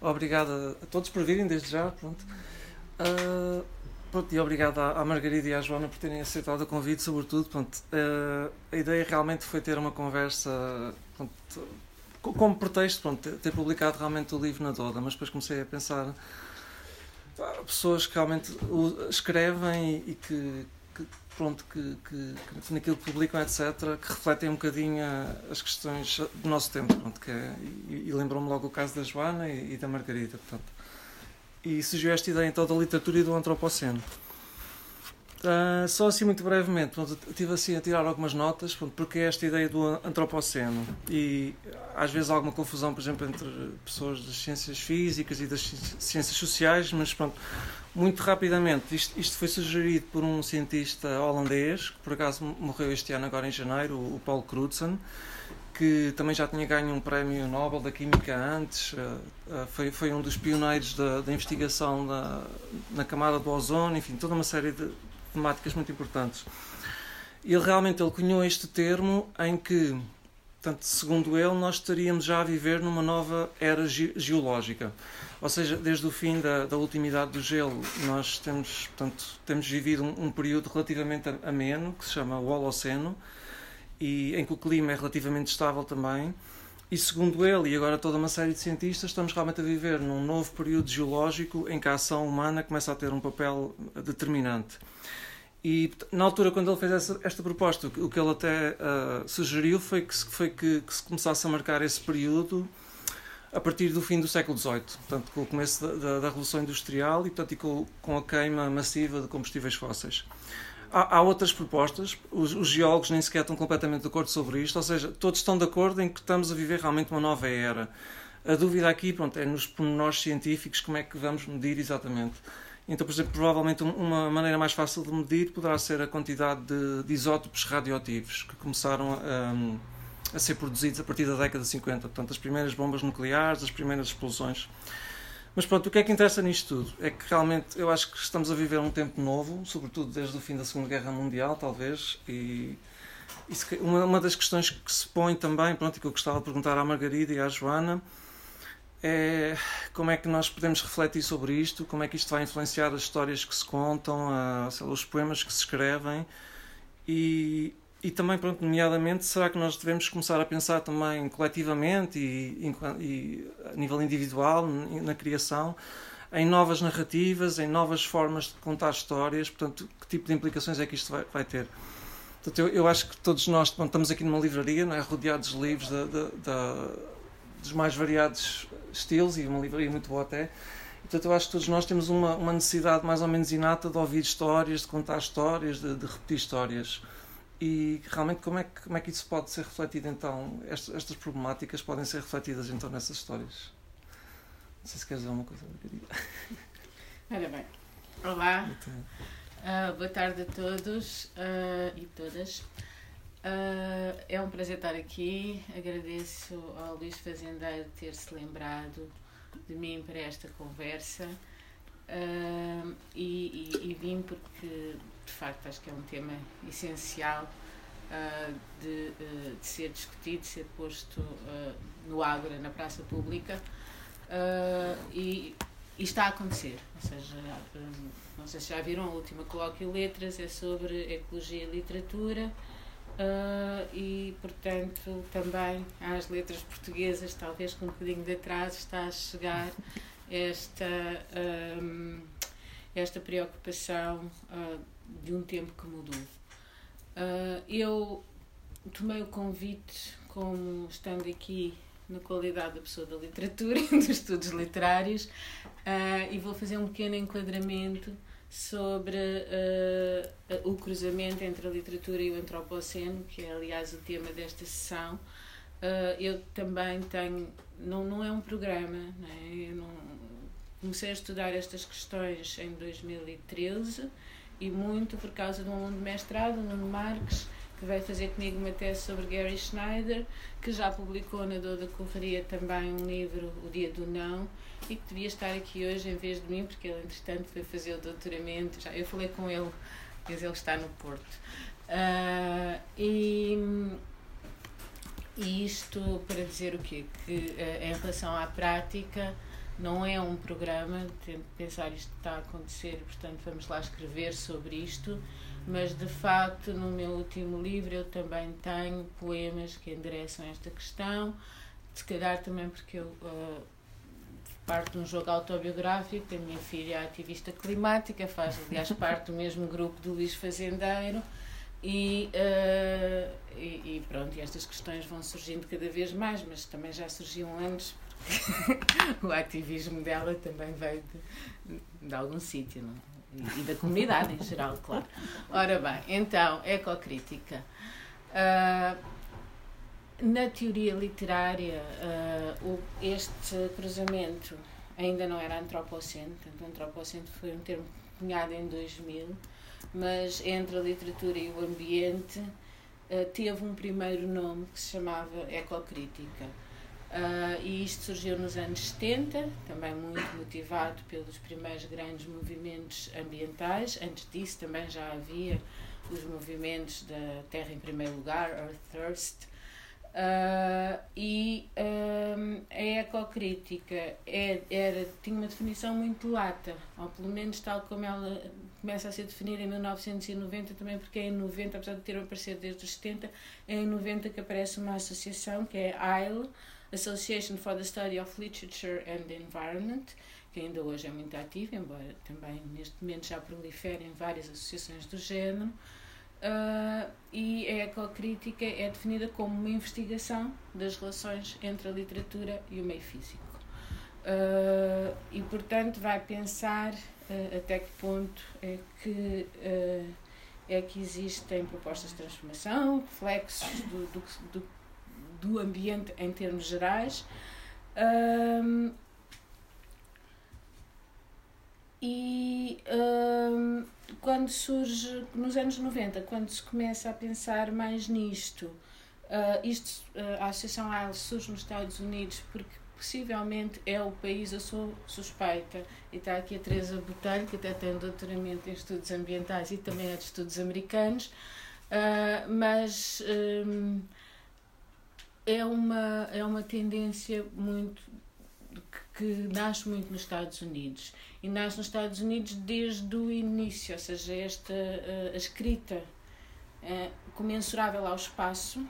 obrigado a, a todos por virem desde já. Pronto. Uh, pronto, e obrigado à, à, Margarida e à Joana por terem aceitado o convite, sobretudo. Pronto, uh, a ideia realmente foi ter uma conversa pronto, como pretexto, pronto, ter publicado realmente o livro na Doda, mas depois comecei a pensar pessoas que realmente escrevem e que, que pronto, que, que, que, naquilo que publicam, etc., que refletem um bocadinho as questões do nosso tempo. Pronto, que é, e, e lembrou-me logo o caso da Joana e, e da Margarida. Portanto. E surgiu esta ideia então da literatura e do antropoceno. Uh, só assim muito brevemente, pronto, estive assim a tirar algumas notas, pronto, porque é esta ideia do antropoceno. E às vezes há alguma confusão, por exemplo, entre pessoas das ciências físicas e das ciências sociais, mas pronto, muito rapidamente, isto, isto foi sugerido por um cientista holandês, que por acaso morreu este ano agora em janeiro, o Paul Crutzen, que também já tinha ganho um prémio Nobel da Química antes, uh, uh, foi, foi um dos pioneiros da, da investigação na, na camada do ozono, enfim, toda uma série de temáticas muito importantes. Ele realmente ele cunhou este termo em que, portanto, segundo ele, nós estaríamos já a viver numa nova era ge geológica. Ou seja, desde o fim da, da ultimidade do gelo, nós temos, portanto, temos vivido um, um período relativamente ameno, que se chama o Holoceno, e em que o clima é relativamente estável também. E segundo ele, e agora toda uma série de cientistas, estamos realmente a viver num novo período geológico em que a ação humana começa a ter um papel determinante. E na altura, quando ele fez essa, esta proposta, o que ele até uh, sugeriu foi, que, foi que, que, se começasse a marcar esse período a partir do fim do século XVIII, portanto, com o começo da, da, da Revolução Industrial e, portanto, e com, com, a queima massiva de combustíveis fósseis. Há, há outras propostas, os, os, geólogos nem sequer estão completamente de acordo sobre isto, ou seja, todos estão de acordo em que estamos a viver realmente uma nova era. A dúvida aqui pronto, é nos pormenores científicos como é que vamos medir exatamente. Então, por exemplo, provavelmente uma maneira mais fácil de medir poderá ser a quantidade de, de isótopos radioativos que começaram a, a, ser produzidos a partir da década de 50. Portanto, as primeiras bombas nucleares, as primeiras explosões. Mas pronto, o que é que interessa nisto tudo? É que realmente eu acho que estamos a viver um tempo novo, sobretudo desde o fim da Segunda Guerra Mundial, talvez, e uma, uma das questões que se põe também, pronto, e que eu gostava de perguntar à Margarida e à Joana, é como é que nós podemos refletir sobre isto, como é que isto vai influenciar as histórias que se contam, a, os poemas que se escrevem e, e também, pronto, nomeadamente, será que nós devemos começar a pensar também coletivamente e, e, e a nível individual, na criação, em novas narrativas, em novas formas de contar histórias, portanto, que tipo de implicações é que isto vai, vai ter? Portanto, eu, eu acho que todos nós, bom, estamos aqui numa livraria, não é? rodeados de livros da, da, dos mais variados estilos e uma livraria muito boa até. Portanto, eu acho que todos nós temos uma, uma necessidade mais ou menos inata de ouvir histórias, de contar histórias, de, de repetir histórias. E realmente, como é, que, como é que isso pode ser refletido então? Estas, estas problemáticas podem ser refletidas então nessas histórias? Não sei se queres dizer alguma coisa, Margarida. Ora bem. Olá. Uh, boa tarde a todos uh, e todas. Uh, é um prazer estar aqui. Agradeço ao Luís Fazendeiro ter-se lembrado de mim para esta conversa. Uh, e, e, e, vim porque, de facto, acho que é um tema essencial uh, de, de, ser discutido, de ser posto no Ágora, na praça pública. E, e, está a acontecer. Ou seja, não sei se já viram a última colóquio Letras, é sobre ecologia e literatura. Uh, e, portanto, também às letras portuguesas, talvez com um bocadinho de atraso, está a chegar esta, um, esta preocupação uh, de um tempo que mudou. Uh, eu tomei o convite, como estando aqui na qualidade da pessoa da literatura e dos estudos literários, e vou fazer um pequeno enquadramento sobre uh, o cruzamento entre a literatura e o antropoceno, que é aliás o tema desta sessão. Uh, eu também tenho, não, não é um programa, né? eu não, comecei a estudar estas questões em 2013 e muito por causa de um aluno de mestrado, Nuno Marques, que vai fazer comigo uma tese sobre Gary Schneider, que já publicou na Dor da Correria também um livro, O Dia do Não, e que devia estar aqui hoje em vez de mim, porque ele, entretanto, foi fazer o doutoramento. Já, eu falei com ele, mas ele está no Porto. Uh, e, e isto para dizer o quê? Que uh, em relação à prática não é um programa, tento pensar isto está a acontecer, portanto vamos lá escrever sobre isto, mas de facto no meu último livro eu também tenho poemas que endereçam esta questão, se calhar também porque eu uh, parte de um jogo autobiográfico, a minha filha é ativista climática, faz aliás parte do mesmo grupo do Luís Fazendeiro e, uh, e, e, pronto, e estas questões vão surgindo cada vez mais, mas também já surgiam antes, porque o ativismo dela também veio de, de algum sítio, não? É? E, e da comunidade em geral, claro. Ora bem, então, ecocrítica. Uh, na teoria literária, uh, este cruzamento ainda não era antropoceno, portanto, antropoceno foi um termo cunhado em 2000 mas entre a literatura e o ambiente uh, teve um primeiro nome que se chamava ecocrítica. Uh, e isto surgiu nos anos 70, também muito motivado pelos primeiros grandes movimentos ambientais. Antes disso também já havia os movimentos da Terra em Primeiro Lugar, Earth First, Uh, e uh, a ecocrítica é, era, tinha uma definição muito lata, ou pelo menos tal como ela começa a ser definida em 1990, também porque é em 90, apesar de ter aparecido desde os 70, é em 90 que aparece uma associação que é AIL, Association for the Study of Literature and Environment, que ainda hoje é muito ativa, embora também neste momento já proliferem várias associações do género. Uh, e a ecocrítica é definida como uma investigação das relações entre a literatura e o meio físico. Uh, e, portanto, vai pensar uh, até que ponto é que, é que existem propostas de transformação, reflexos do, do, do, do ambiente em termos gerais. E quando surge, nos anos 90, quando se começa a pensar mais nisto, uh, isto, uh, a Associação AIL surge nos Estados Unidos porque possivelmente é o país a sua suspeita. E está aqui a Teresa Botelho, que até tem doutoramento em estudos ambientais e também é de estudos americanos, uh, mas um, é, uma, é uma tendência muito que, nasce muito nos Estados Unidos. E nasce nos Estados Unidos desde o início, ou seja, esta uh, a escrita uh, comensurável ao espaço.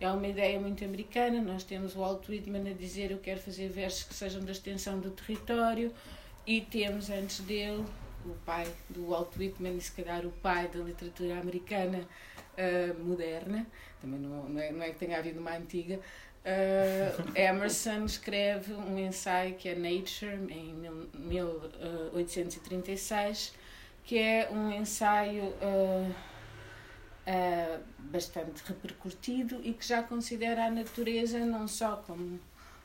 É uma ideia muito americana. Nós temos o Walt Whitman a dizer eu quero fazer versos que sejam da extensão do território. E temos antes dele o pai do Walt Whitman e se calhar o pai da literatura americana uh, moderna, também não, não, é, não é que tenha havido uma antiga, Uh, Emerson escreve um ensaio que é Nature, em 1836, que é um ensaio uh, uh, bastante repercutido e que já considera a natureza não só como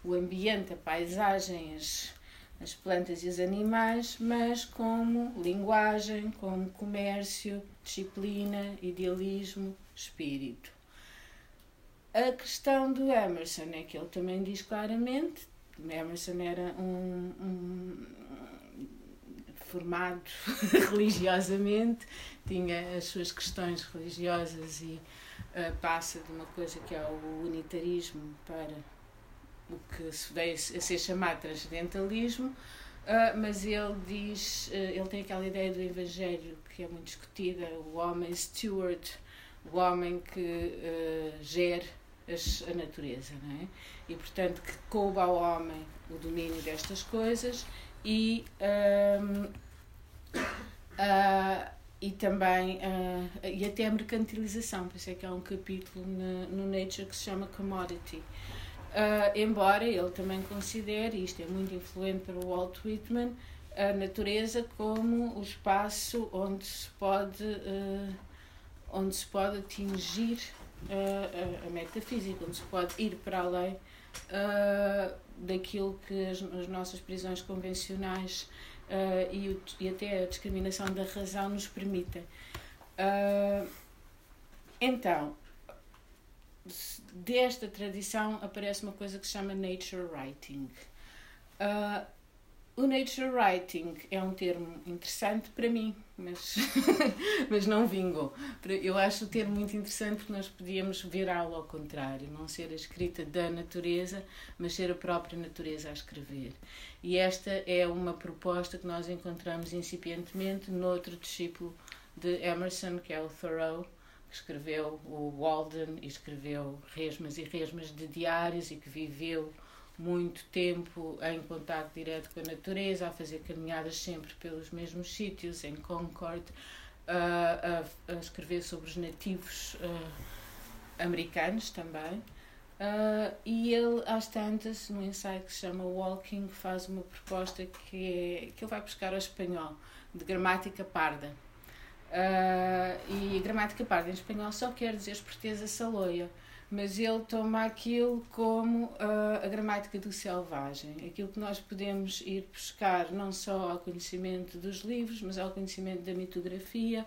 o ambiente, a paisagem, as, as plantas e os animais, mas como linguagem, como comércio, disciplina, idealismo, espírito. A questão do Emerson é que ele também diz claramente, Emerson era um, um formado religiosamente, tinha as suas questões religiosas e uh, passa de uma coisa que é o unitarismo para o que se veio a ser chamado transcendentalismo, uh, mas ele diz, uh, ele tem aquela ideia do Evangelho que é muito discutida, o homem steward, o homem que gera as, a natureza, não é? E portanto que coube ao homem o domínio destas coisas e um, uh, e também uh, e até a mercantilização, por isso é que há um capítulo no, no Nature que se chama Commodity. Uh, embora ele também considere, isto é muito influente para o Walt Whitman, a natureza como o espaço onde se pode, uh, onde se pode atingir a, a, metafísica, onde se pode ir para além uh, daquilo que as, as, nossas prisões convencionais uh, e, o, e, até a discriminação da razão nos permitem. Uh, então, desta tradição aparece uma coisa que se chama nature writing. o nature writing é um termo interessante para mim, mas, mas não vingou. Eu acho o termo muito interessante porque nós podíamos virá-lo ao contrário, não ser a escrita da natureza, mas ser a própria natureza a escrever. E esta é uma proposta que nós encontramos incipientemente noutro discípulo de Emerson, que é o Thoreau, que escreveu o Walden e escreveu resmas e resmas de diários e que viveu muito tempo em contato direto com a natureza, a fazer caminhadas sempre pelos mesmos sítios, em Concord, a, a, a escrever sobre os nativos uh, americanos também. Uh, e ele, às tantas, no ensaio que se chama Walking, faz uma proposta que, é, que ele vai buscar ao espanhol, de gramática parda. Uh, e gramática parda em espanhol só quer dizer esperteza saloia mas ele toma aquilo como uh, a gramática do selvagem, aquilo que nós podemos ir buscar não só ao conhecimento dos livros, mas ao conhecimento da mitografia,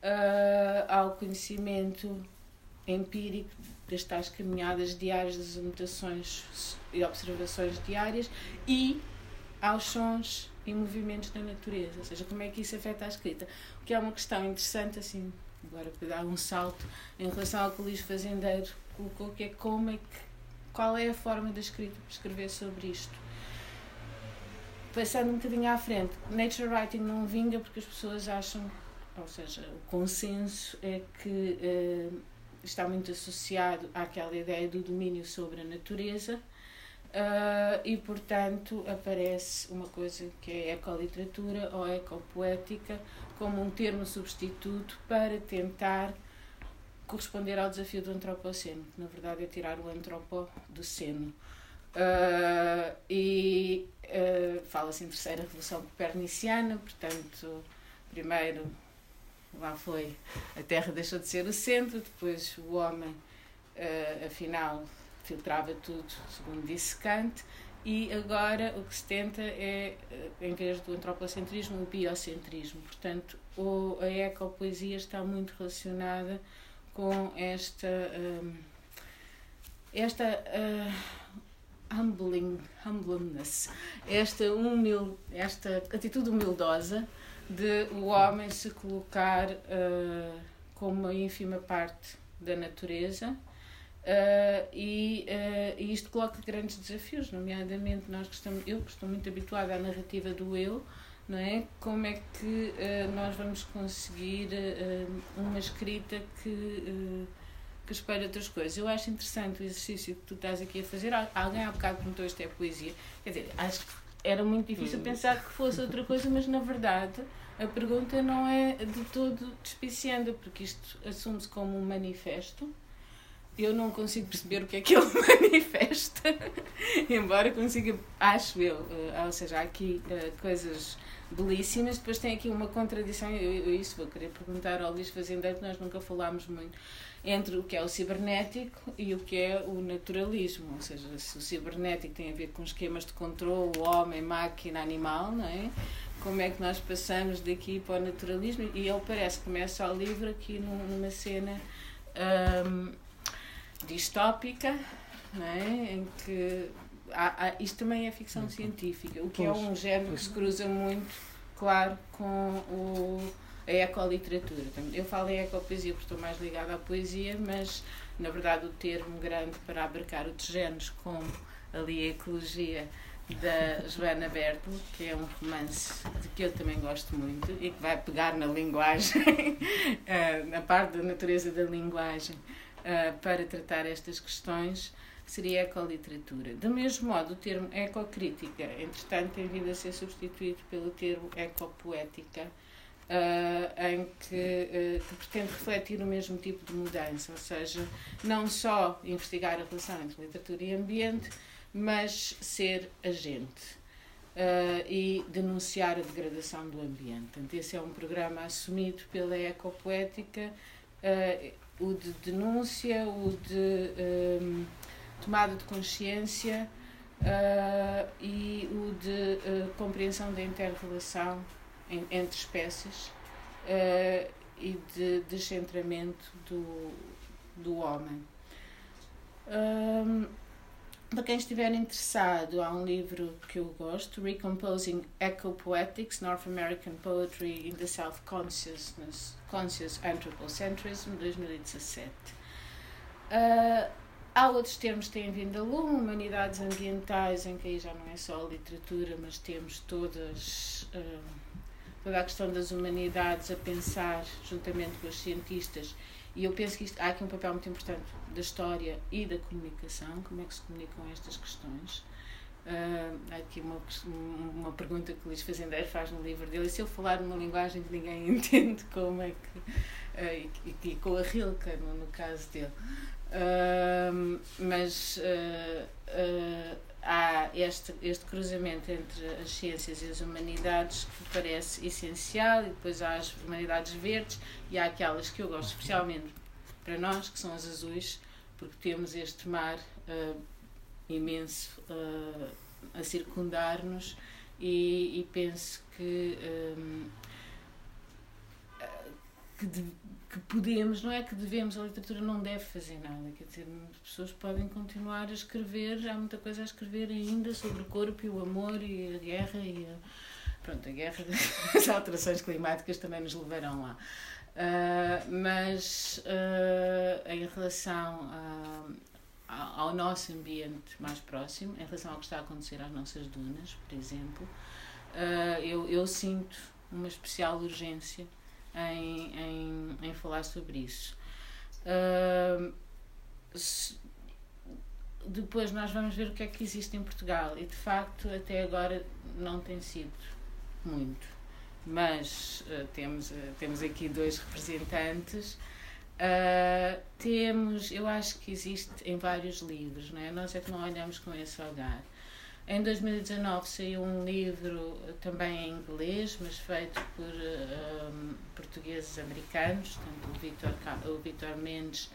uh, ao conhecimento empírico das tais caminhadas diárias, das anotações e observações diárias e aos sons e movimentos da natureza, ou seja, como é que isso afeta a escrita, o que é uma questão interessante assim agora para dar um salto em relação ao que o Luís Fazendeiro colocou, que é como é que, qual é a forma para escrever sobre isto. Passando um bocadinho à frente, nature writing não vinga porque as pessoas acham, ou seja, o consenso é que uh, está muito associado àquela ideia do domínio sobre a natureza uh, e, portanto, aparece uma coisa que é ecoliteratura ou ecopoética como um termo substituto para tentar corresponder ao desafio do antropoceno, que na verdade é tirar o antropo do seno. Uh, e uh, fala-se em terceira revolução coperniciana, portanto, primeiro lá foi a Terra deixou de ser o centro, depois o homem, uh, afinal, filtrava tudo, segundo disse Kant, e agora o que se tenta é, em vez do antropocentrismo, o biocentrismo. Portanto, o, a ecopoesia está muito relacionada com esta um, esta uh, humbling, humbleness, esta humil, esta atitude humildosa de o homem se colocar uh, como uma ínfima parte da natureza uh, e, uh, e isto coloca grandes desafios, nomeadamente nós que estamos, eu que estou muito habituada à narrativa do eu, não é? Como é que uh, nós vamos conseguir uh, uma escrita que, uh, que espelha outras coisas? Eu acho interessante o exercício que tu estás aqui a fazer. Alguém há bocado perguntou isto é poesia. Quer dizer, acho que era muito difícil hum. pensar que fosse outra coisa, mas na verdade a pergunta não é de todo despiciando, porque isto assume-se como um manifesto. Eu não consigo perceber o que é que ele manifesta, embora consiga, acho eu, ou seja, há aqui coisas belíssimas. Depois tem aqui uma contradição, eu, eu isso vou querer perguntar ao Luís Fazendeiro, que nós nunca falámos muito, entre o que é o cibernético e o que é o naturalismo. Ou seja, se o cibernético tem a ver com esquemas de controle, homem, máquina, animal, não é? Como é que nós passamos daqui para o naturalismo? E ele parece que começa o livro aqui numa cena hum, distópica, não é? em que há, há, isto também é ficção uhum. científica, o que é pois, é um género pois. que se cruza muito, claro, com o, a ecoliteratura. Eu falo em ecopoesia porque estou mais ligada à poesia, mas na verdade o termo grande para abarcar outros géneros, como ali a ecologia da Joana Berto, que é um romance de que eu também gosto muito e que vai pegar na linguagem, eh, na parte da natureza da linguagem, eh, para tratar estas questões seria ecoliteratura. Do mesmo modo, o termo ecocrítica, entretanto, tem vindo a ser substituído pelo termo ecopoética, uh, em que, uh, que, pretende refletir o mesmo tipo de mudança, ou seja, não só investigar a relação entre literatura e ambiente, mas ser agente. Uh, e denunciar a degradação do ambiente. Portanto, esse é um programa assumido pela ecopoética, o de denúncia, o de tomada de consciência uh, e o de uh, compreensão da interrelação em, entre espécies uh, e de descentramento do, do homem. Um, para quem estiver interessado, há um livro que eu gosto, Recomposing Eco-Poetics, North American Poetry in the Self-Consciousness, Conscious Anthropocentrism, 2017. Uh, há outros termos que têm vindo a lume, humanidades ambientais, em que aí já não é só a literatura, mas temos todas, uh, toda a questão das humanidades a pensar, juntamente com os cientistas, e eu penso que isto, há aqui um papel muito importante da história e da comunicação, como é que se comunicam estas questões. Uh, há aqui uma, uma pergunta que o Luís Fazendeiro faz no livro dele, se eu falar numa linguagem que ninguém entende, como é que. Uh, e, e, com a Rilke, no, no caso dele. Uh, mas há este, este cruzamento entre as ciências e as humanidades que parece essencial, e depois há as humanidades verdes, e há aquelas que eu gosto especialmente para nós, que são as azuis, porque temos este mar uh, imenso uh, a circundar-nos, e, e, penso que. Um, que de, que podemos, não é que devemos, a literatura não deve fazer nada, quer dizer, as pessoas podem continuar a escrever, há muita coisa a escrever ainda sobre o corpo e o amor e a guerra e a, pronto, a guerra, as alterações climáticas também nos levarão lá. Uh, mas uh, em relação ao nosso ambiente mais próximo, em relação ao que está a acontecer às nossas dunas, por exemplo, uh, eu, eu sinto uma especial urgência em, em, em falar sobre isso. Se, depois nós vamos ver o que é que existe em Portugal e de facto até agora não tem sido muito, mas uh, temos, uh, temos aqui dois representantes. Uh, temos, eu acho que existe em vários livros, não é? nós é que não olhamos com esse olhar. Em 2019 saiu um livro também em inglês, mas feito por um, portugueses americanos, tanto o Vitor, Mendes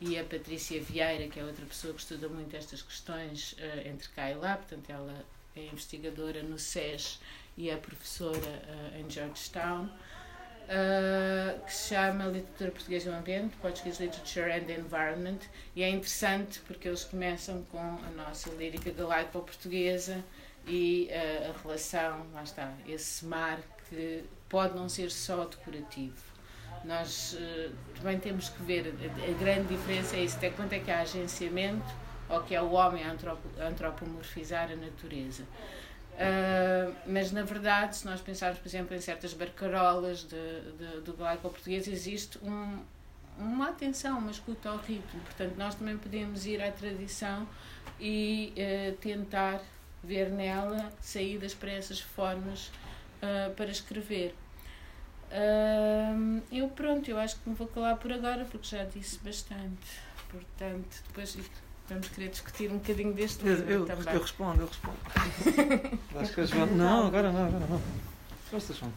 e a Patrícia Vieira, que é outra pessoa que estuda muito estas questões entre cá e lá, portanto ela é investigadora no SES e é professora uh, em Georgetown uh, que se chama Literatura Portuguesa e o Ambiente, Portuguese Literature and Environment, e é interessante porque eles começam com a nossa lírica galaico-portuguesa e uh, a relação, lá está, esse mar que pode não ser só decorativo. Nós também temos que ver, a, a, grande diferença é isso, até quanto é que há agenciamento ou que é o homem a antropomorfizar a natureza. Uh, mas na verdade, se nós pensarmos, por exemplo, em certas barcarolas do galaico português, existe um, uma atenção, uma escuta ao ritmo. Portanto, nós também podemos ir à tradição e uh, tentar ver nela saídas para essas formas uh, para escrever. eu pronto, eu acho que me vou calar por agora porque já disse bastante. Portanto, depois vamos querer discutir um bocadinho deste livro eu, eu, também. Eu respondo, eu respondo. Acho que a Joana... Não, agora não, agora não. Força, João.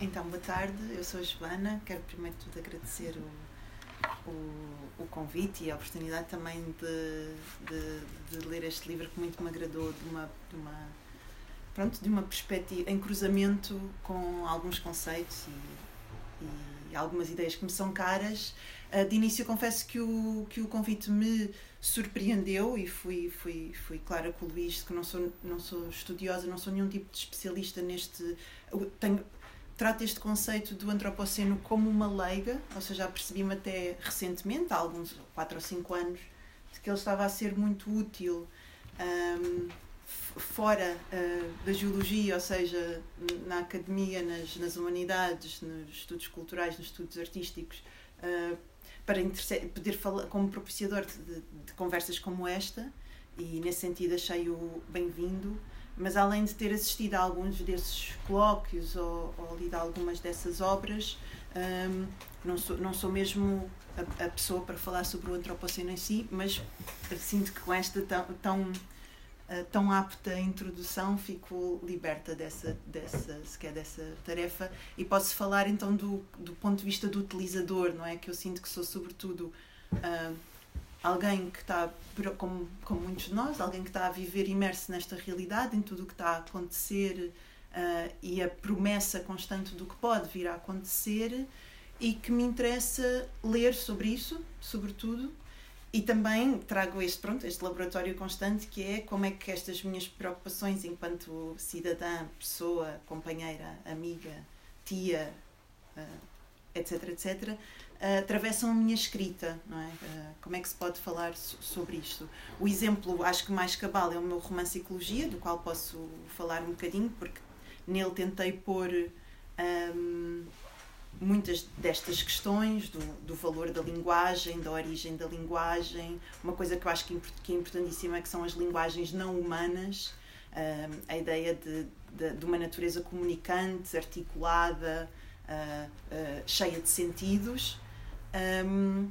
Então, boa tarde, eu sou a Joana, quero primeiro de tudo agradecer o, o, o convite e a oportunidade também de, de, de, ler este livro que muito me agradou de uma, de uma pronto, de uma perspectiva, em cruzamento com alguns conceitos e, e algumas ideias que me são caras de início confesso que o, que o convite me surpreendeu e fui, fui, fui clara com o Luís que não sou, não sou estudiosa, não sou nenhum tipo de especialista neste. Tenho, trato este conceito do antropoceno como uma leiga, ou seja, percebi-me até recentemente, há alguns 4 ou 5 anos, de que ele estava a ser muito útil um, fora uh, da geologia, ou seja, na academia, nas, nas humanidades, nos estudos culturais, nos estudos artísticos, uh, para poder falar como propiciador de, de, conversas como esta e nesse sentido achei-o bem-vindo mas além de ter assistido a alguns desses colóquios ou, ou lido algumas dessas obras um, não, sou, não sou mesmo a, a, pessoa para falar sobre o antropoceno em si mas sinto que com esta tão, tão eh, tão apta introdução, fico liberta dessa, dessa, sequer dessa tarefa e posso falar então do, do ponto de vista do utilizador, não é? Que eu sinto que sou sobretudo uh, alguém que está, como, como muitos de nós, alguém que está a viver imerso nesta realidade, em tudo o que está a acontecer uh, e a promessa constante do que pode vir a acontecer e que me interessa ler sobre isso, sobretudo, e também trago este, pronto, este laboratório constante que é como é que estas minhas preocupações enquanto cidadã, pessoa, companheira, amiga, tia, uh, etc, etc, uh, atravessam a minha escrita, não é? Uh, como é que se pode falar so sobre isto? O exemplo, acho que mais cabal, é o meu romance Ecologia, do qual posso falar um bocadinho, porque nele tentei pôr um, muitas destas questões do, do valor da linguagem, da origem da linguagem. Uma coisa que eu acho que, que é importantíssima é que são as linguagens não humanas, um, a ideia de, de, de, uma natureza comunicante, articulada, uh, uh, cheia de sentidos. Um,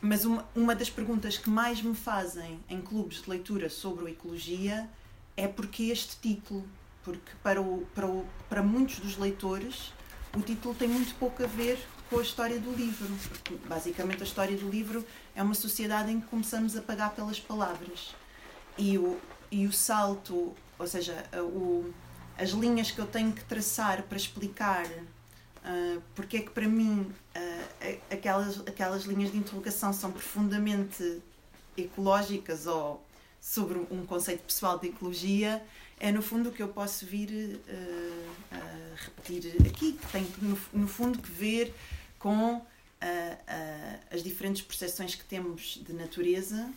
mas uma, uma das perguntas que mais me fazem em clubes de leitura sobre ecologia é porque este título, porque para, o, para, o, para muitos dos leitores o título tem muito pouco a ver com a história do livro. Basicamente, a história do livro é uma sociedade em que começamos a pagar pelas palavras. E o, e o salto, ou seja, o, as linhas que eu tenho que traçar para explicar uh, porque é que, para mim, uh, aquelas, aquelas linhas de interrogação são profundamente ecológicas ou sobre um conceito pessoal de ecologia é no fundo o que eu posso vir uh, a repetir aqui, que tem no, no fundo que ver com uh, uh, as diferentes percepções que temos de natureza,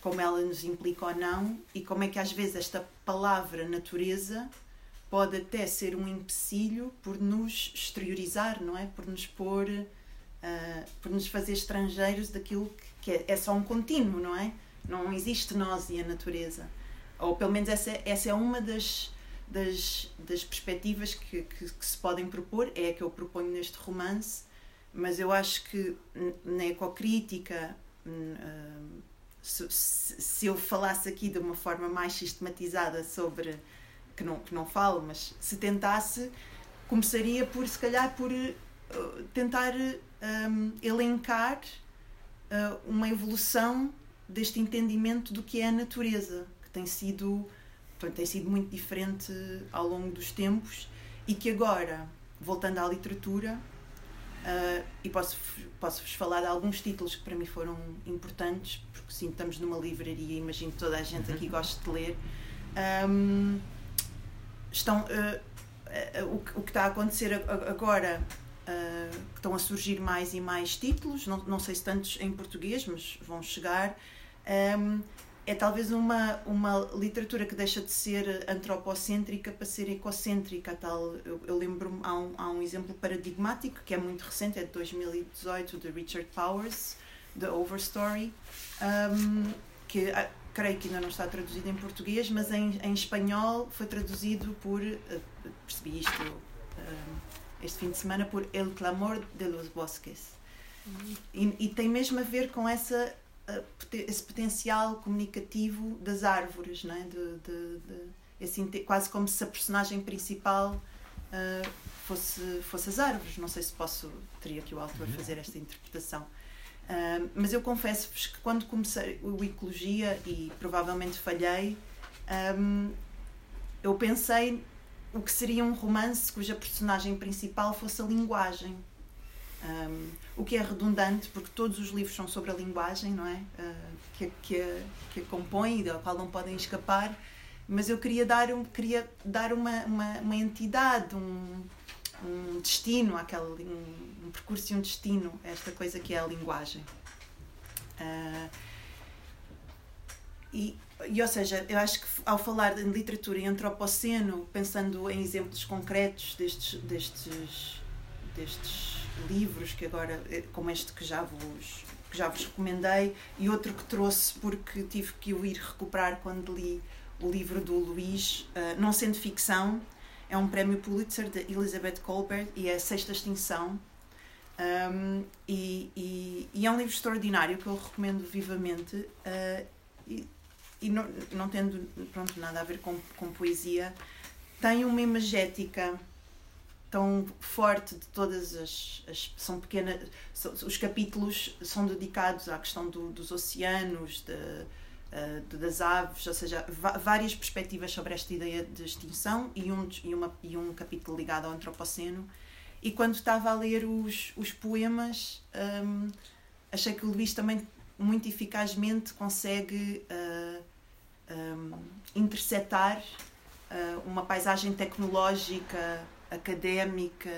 como ela nos implica ou não, e como é que às vezes esta palavra natureza pode até ser um empecilho por nos exteriorizar, não é? Por nos pôr, por nos fazer estrangeiros daquilo que, que é, é só um contínuo, não é? Não existe nós e a natureza ou pelo menos essa, essa é uma das, das, das perspectivas que, que, que, se podem propor, é a que eu proponho neste romance, mas eu acho que na ecocrítica, se, se eu falasse aqui de uma forma mais sistematizada sobre, que não, que não falo, mas se tentasse, começaria por, se calhar, por uh, tentar um, elencar uh, uma evolução deste entendimento do que é a natureza tem sido, portanto, tem sido muito diferente ao longo dos tempos e que agora, voltando à literatura, uh, e posso, posso-vos falar de alguns títulos que para mim foram importantes, porque sim, estamos numa livraria, imagino que toda a gente aqui uhum. gosta de ler. Um, estão, uh, uh, o, o, que está a acontecer agora, que estão a surgir mais e mais títulos, não, não sei se tantos em português, mas vão chegar. Um, é talvez uma, uma literatura que deixa de ser antropocêntrica para ser ecocêntrica. Tal. Eu, eu lembro-me, há um, há um exemplo paradigmático que é muito recente, é de 2018, de Richard Powers, The Overstory, um, que ah, creio que ainda não está traduzido em português, mas em, em espanhol foi traduzido por, uh, percebi isto uh, este fim de semana, por El Clamor de los Bosques. Uhum. E, e tem mesmo a ver com essa esse potencial comunicativo das árvores, não é? de, de, de esse, quase como se a personagem principal uh, fosse, fosse as árvores. Não sei se posso, teria que o autor uhum. fazer esta interpretação. Uh, mas eu confesso-vos que quando comecei o Ecologia, e provavelmente falhei, um, eu pensei o que seria um romance cuja personagem principal fosse a linguagem um, o que é redundante, porque todos os livros são sobre a linguagem, não é? Uh, que, que, a, que a compõe da qual não podem escapar, mas eu queria dar, um, queria dar uma, uma, uma entidade, um, um destino, àquela, um, um percurso e um destino, esta coisa que é a linguagem. Uh, e, e, ou seja, eu acho que ao falar de literatura e antropoceno, pensando em exemplos concretos destes, destes, destes livros que agora, eh, como este que já vos, que já vos recomendei, e outro que trouxe porque tive que o ir recuperar quando li o livro do Luís, uh, não sendo ficção, é um prémio Pulitzer de Elizabeth Colbert e é a Sexta Extinção. Um, e, e, e, é um livro extraordinário que eu recomendo vivamente. Uh, e, e não, não tendo pronto, nada a ver com, com poesia, tem uma imagética tão forte de todas as, as são pequenas os capítulos são dedicados à questão do, dos oceanos de, uh, de, das aves ou seja várias perspectivas sobre esta ideia de extinção e um e uma e um capítulo ligado ao antropoceno. E quando estava a ler os, os poemas um, achei que o Luís também muito eficazmente consegue uh, um, interceptar uh, uma paisagem tecnológica, académica,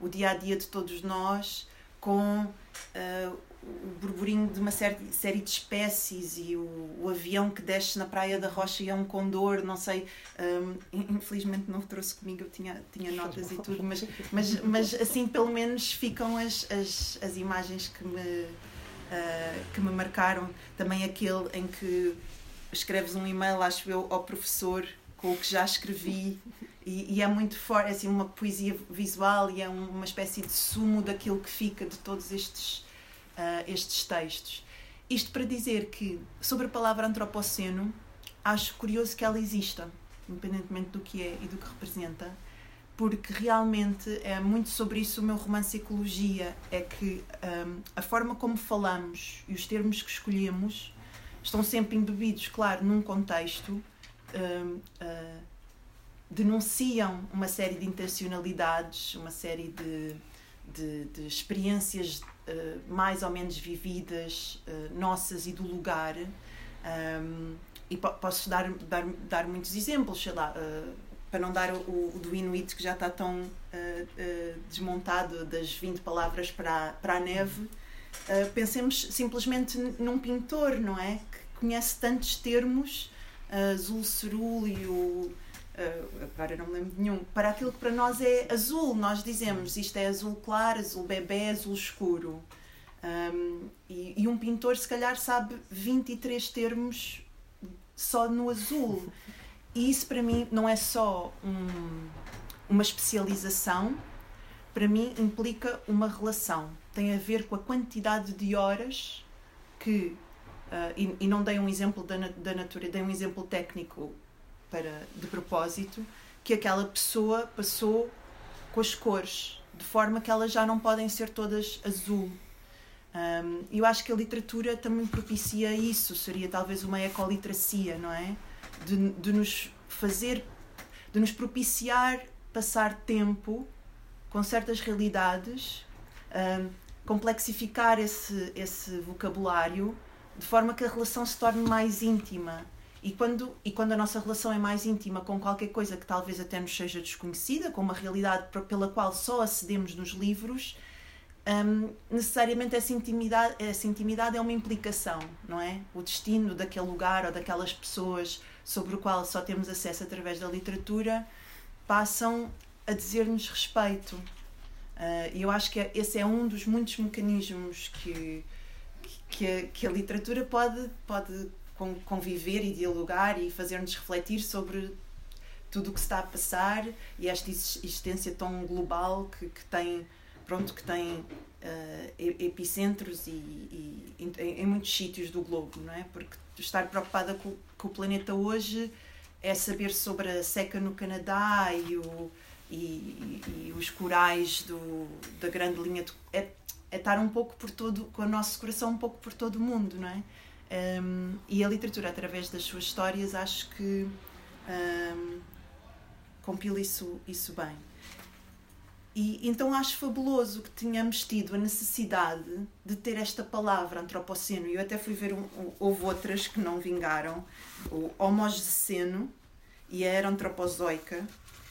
o dia a dia de todos nós, com uh, o burburinho de uma série, série de espécies e o, o, avião que desce na Praia da Rocha e é um condor, não sei, um, infelizmente não trouxe comigo, eu tinha, tinha notas e tudo, mas, mas, mas assim pelo menos ficam as, as, as imagens que me, uh, que me marcaram. Também aquele em que escreves um e-mail, acho eu, ao professor com o que já escrevi e, e é muito forte, é assim, uma poesia visual e é um, uma espécie de sumo daquilo que fica de todos estes uh, estes textos. Isto para dizer que, sobre a palavra antropoceno, acho curioso que ela exista, independentemente do que é e do que representa, porque realmente é muito sobre isso o meu romance Ecologia, é que um, a forma como falamos e os termos que escolhemos estão sempre embebidos, claro, num contexto, um, uh, denunciam uma série de intencionalidades, uma série de, de, de experiências uh, mais ou menos vividas, uh, nossas e do lugar. Um, e po posso dar, dar, dar muitos exemplos, sei lá, uh, para não dar o, o, do Inuit que já está tão desmontado das 20 palavras para, para a neve. pensemos simplesmente num pintor, não é? Que conhece tantos termos, azul cerúleo, uh, agora não me lembro de nenhum, para aquilo que para nós é azul. Nós dizemos isto é azul claro, azul bebê, azul escuro. Um, e, e, um pintor, se calhar, sabe 23 termos só no azul. E isso para mim não é só um, uma especialização, para mim implica uma relação. Tem a ver com a quantidade de horas que. Uh, e, e, não dei um exemplo da, da natureza, dei um exemplo técnico para de propósito que aquela pessoa passou com as cores, de forma que elas já não podem ser todas azul. Um, eu acho que a literatura também propicia isso, seria talvez uma ecoliteracia, não é? De, de nos fazer, de nos propiciar passar tempo com certas realidades, um, complexificar esse, esse vocabulário de forma que a relação se torne mais íntima e quando, e quando a nossa relação é mais íntima com qualquer coisa que talvez até nos seja desconhecida, com uma realidade pela qual só acedemos nos livros, um, necessariamente essa intimidade, essa intimidade é uma implicação, não é? O destino daquele lugar ou daquelas pessoas sobre o qual só temos acesso através da literatura passam a dizer-nos respeito. Uh, e uh, eu acho que esse é um dos muitos mecanismos que, que, a, que a literatura pode, pode conviver e dialogar e fazer-nos refletir sobre tudo o que está a passar e esta existência tão global que, que tem pronto que tem uh, epicentros e, e em, em, muitos sítios do globo não é? Porque estar preocupada com, com, o planeta hoje é saber sobre a seca no Canadá e, o, e, e os corais do, da grande linha de, é, é estar um pouco por todo com o nosso coração um pouco por todo o mundo não é um, e a literatura, através das suas histórias, acho que um, compila isso, isso bem. E então acho fabuloso que tenhamos tido a necessidade de ter esta palavra antropoceno. Eu até fui ver, um, um, houve outras que não vingaram: o homogeceno e a era antropozoica.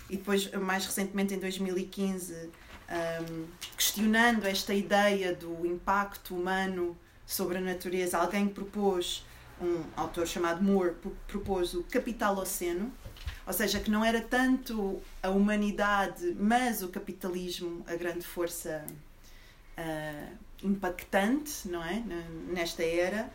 E depois, mais recentemente, em 2015, um, questionando esta ideia do impacto humano sobre a natureza, alguém propôs, um autor chamado Moore, propôs o Capital Oceno, ou seja, que não era tanto a humanidade, mas o capitalismo a grande força uh, impactante, não é? Nesta era.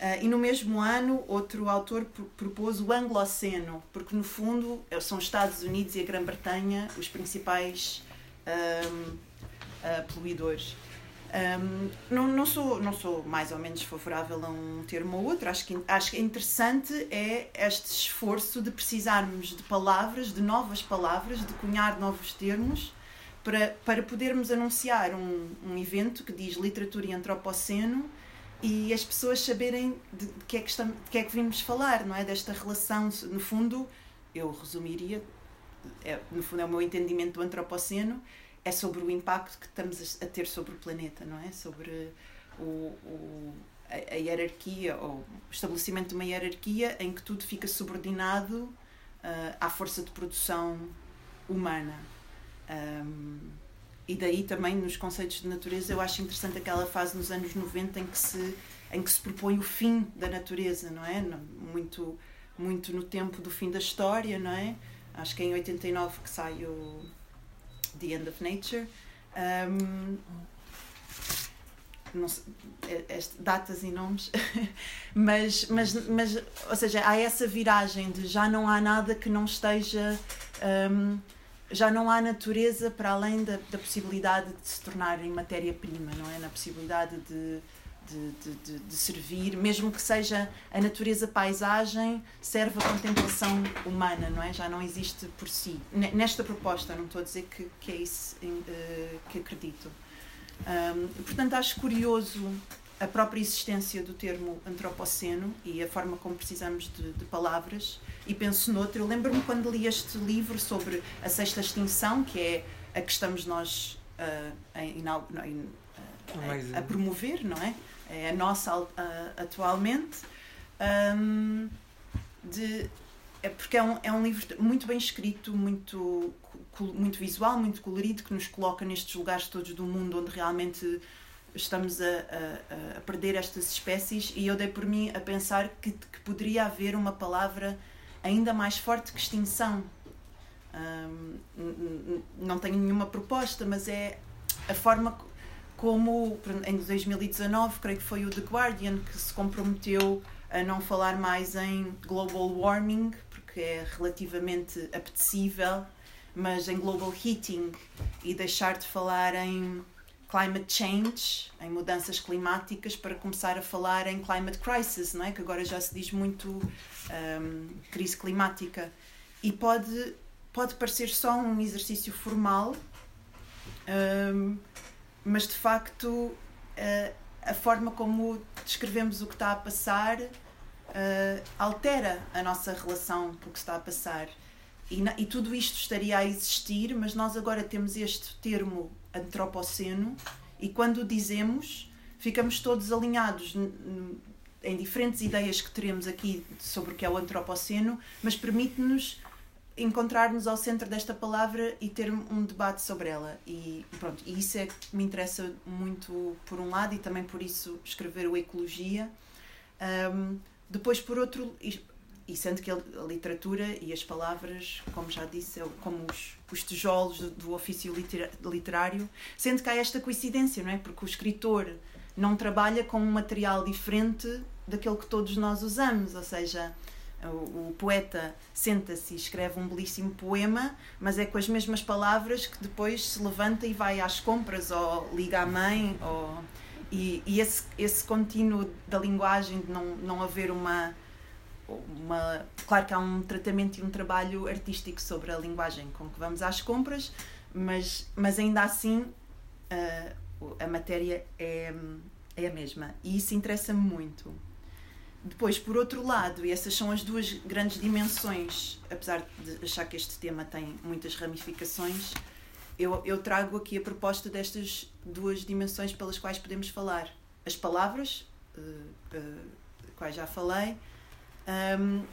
Uh, e no mesmo ano, outro autor propôs o Angloceno, porque no fundo são os Estados Unidos e a Grã-Bretanha os principais uh, poluidores. Um, não, não, sou, não sou mais ou menos favorável a um termo ou outro. Acho que, acho que é interessante é este esforço de precisarmos de palavras, de novas palavras, de cunhar novos termos para, para podermos anunciar um, um evento que diz literatura e antropoceno e as pessoas saberem de, de, que é que estamos, de que é que vimos falar, não é? Desta relação, no fundo, eu resumiria, é, no fundo é o meu entendimento do antropoceno, é sobre o impacto que estamos a ter sobre o planeta, não é? Sobre o, o a, a, hierarquia ou o estabelecimento de uma hierarquia em que tudo fica subordinado uh, à força de produção humana. Um, e daí também nos conceitos de natureza eu acho interessante aquela fase nos anos 90 em que se em que se propõe o fim da natureza, não é? Muito muito no tempo do fim da história, não é? Acho que é em 89 que sai o The End of Nature. Um, não sei, é, é, datas e nomes, mas, mas, mas, ou seja, há essa viragem de já não há nada que não esteja, um, já não há natureza para além da, da possibilidade de se tornar em matéria-prima, não é? Na possibilidade de, de, de, de, servir, mesmo que seja a natureza paisagem, serve a contemplação humana, não é? Já não existe por si. Nesta proposta, não estou a dizer que, que é isso uh, que acredito. Um, portanto, acho curioso a própria existência do termo antropoceno e a forma como precisamos de, de palavras. E penso noutro. Eu lembro-me quando li este livro sobre a sexta extinção, que é a que estamos nós uh, uh, a, a, promover, não é? É a nossa uh, atualmente. Um, de, é porque é um, é um livro muito bem escrito, muito muito visual, muito colorido, que nos coloca nestes lugares todos do mundo onde realmente estamos a, a, a perder estas espécies. E eu dei por mim a pensar que, que poderia haver uma palavra ainda mais forte que extinção. Um, não tenho nenhuma proposta, mas é a forma como em 2019, creio que foi o The Guardian que se comprometeu a não falar mais em global warming, porque é relativamente apetecível mas em global heating e deixar de falar em climate change, em mudanças climáticas, para começar a falar em climate crisis, não é? que agora já se diz muito um, crise climática. E pode, pode parecer só um exercício formal, um, mas de facto uh, a forma como descrevemos o que está a passar uh, altera a nossa relação com o que está a passar. E, e, tudo isto estaria a existir, mas nós agora temos este termo antropoceno e quando o dizemos ficamos todos alinhados em diferentes ideias que teremos aqui sobre o que é o antropoceno, mas permite-nos encontrar-nos ao centro desta palavra e ter um debate sobre ela. E pronto, e isso é que me interessa muito por um lado e também por isso escrever o Ecologia. Um, depois, por outro, e sendo que a literatura e as palavras, como já disse, como os, os tijolos do, do ofício literário, sendo que há esta coincidência, não é? Porque o escritor não trabalha com um material diferente daquele que todos nós usamos, ou seja, o, o poeta senta-se e escreve um belíssimo poema, mas é com as mesmas palavras que depois se levanta e vai às compras ou liga à mãe, ou, e, e esse, esse contínuo da linguagem de não, não haver uma uma. Claro que há um tratamento e um trabalho artístico sobre a linguagem com que vamos às compras, mas, mas ainda assim uh, a matéria é, é a mesma. E isso interessa-me muito. Depois, por outro lado, e essas são as duas grandes dimensões, apesar de achar que este tema tem muitas ramificações, eu, eu trago aqui a proposta destas duas dimensões pelas quais podemos falar. As palavras, uh, uh, quais já falei, um,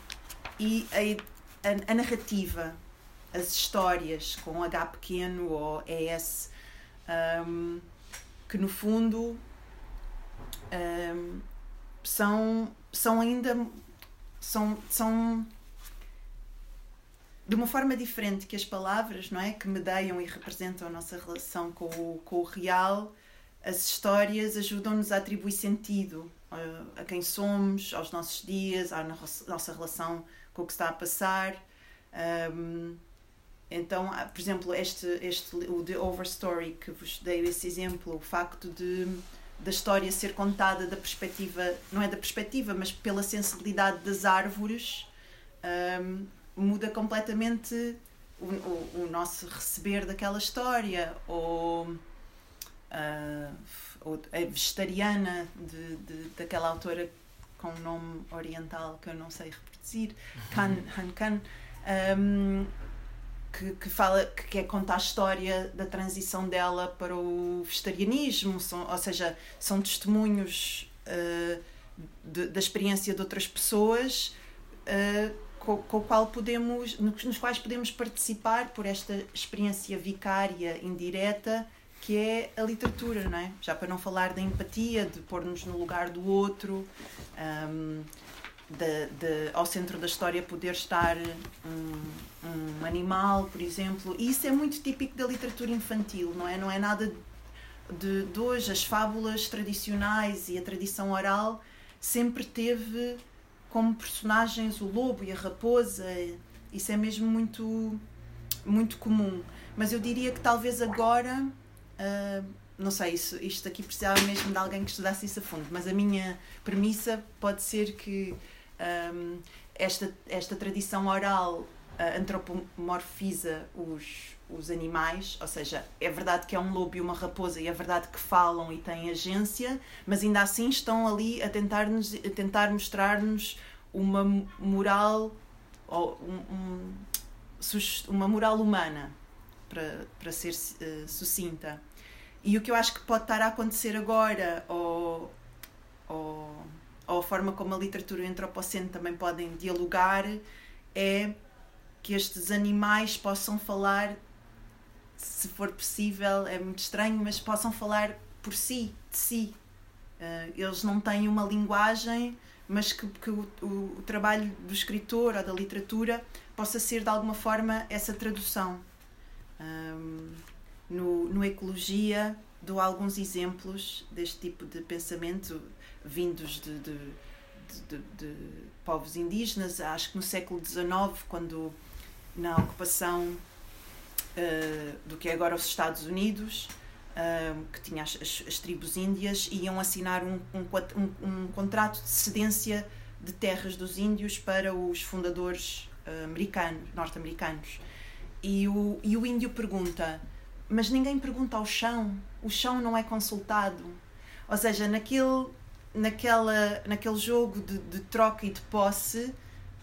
e a, a, a, narrativa, as histórias com H pequeno ou ES, um, que no fundo um, são, são ainda são, são de uma forma diferente que as palavras, não é? Que medeiam e representam a nossa relação com o, com o real, as histórias ajudam-nos a atribuir sentido a quem somos, aos nossos dias, à nossa relação com o que está a passar. Um, então, por exemplo, este, este, o The Overstory, que vos dei esse exemplo, o facto de da história ser contada da perspectiva, não é da perspectiva, mas pela sensibilidade das árvores, um, muda completamente o, o, o, nosso receber daquela história. Ou, uh, ou a vegetariana de, de, daquela autora com um nome oriental que eu não sei reproduzir, Kan Han Kan, um, que, que fala que quer contar a história da transição dela para o vegetarianismo, são, ou seja, são testemunhos uh, de, da experiência de outras pessoas uh, com, com, qual podemos, nos quais podemos participar por esta experiência vicária indireta que é a literatura, não é? Já para não falar da empatia, de pôr-nos no lugar do outro, um, de, de, ao centro da história poder estar um, um, animal, por exemplo. E isso é muito típico da literatura infantil, não é? Não é nada de, de hoje. As fábulas tradicionais e a tradição oral sempre teve como personagens o lobo e a raposa. Isso é mesmo muito, muito comum. Mas eu diria que talvez agora Uh, não sei, isso, isto aqui precisava mesmo de alguém que estudasse isso a fundo, mas a minha premissa pode ser que um, esta, esta tradição oral uh, antropomorfiza os, os animais, ou seja, é verdade que é um lobo e uma raposa e é verdade que falam e têm agência, mas ainda assim estão ali a tentar, -nos, a tentar mostrar-nos uma moral ou um, um, uma moral humana para, para ser uh, sucinta. E o que eu acho que pode estar a acontecer agora, ou, ou, ou a forma como a literatura e o antropoceno também podem dialogar, é que estes animais possam falar, se for possível, é muito estranho, mas possam falar por si, de si. Uh, eles não têm uma linguagem, mas que, que o, o, o, trabalho do escritor ou da literatura possa ser de alguma forma essa tradução. Um, no, no Ecologia dou alguns exemplos deste tipo de pensamento vindos de, de, de, de povos indígenas. Acho que no século XIX, quando na ocupação uh, do que é agora os Estados Unidos, uh, que tinha as, as, as, tribos índias, iam assinar um, um, um, um, contrato de cedência de terras dos índios para os fundadores uh, americanos, norte-americanos. E o, e o índio pergunta: Mas ninguém pergunta ao chão, o chão não é consultado. Ou seja, naquele, naquela, naquele jogo de, de troca e de posse,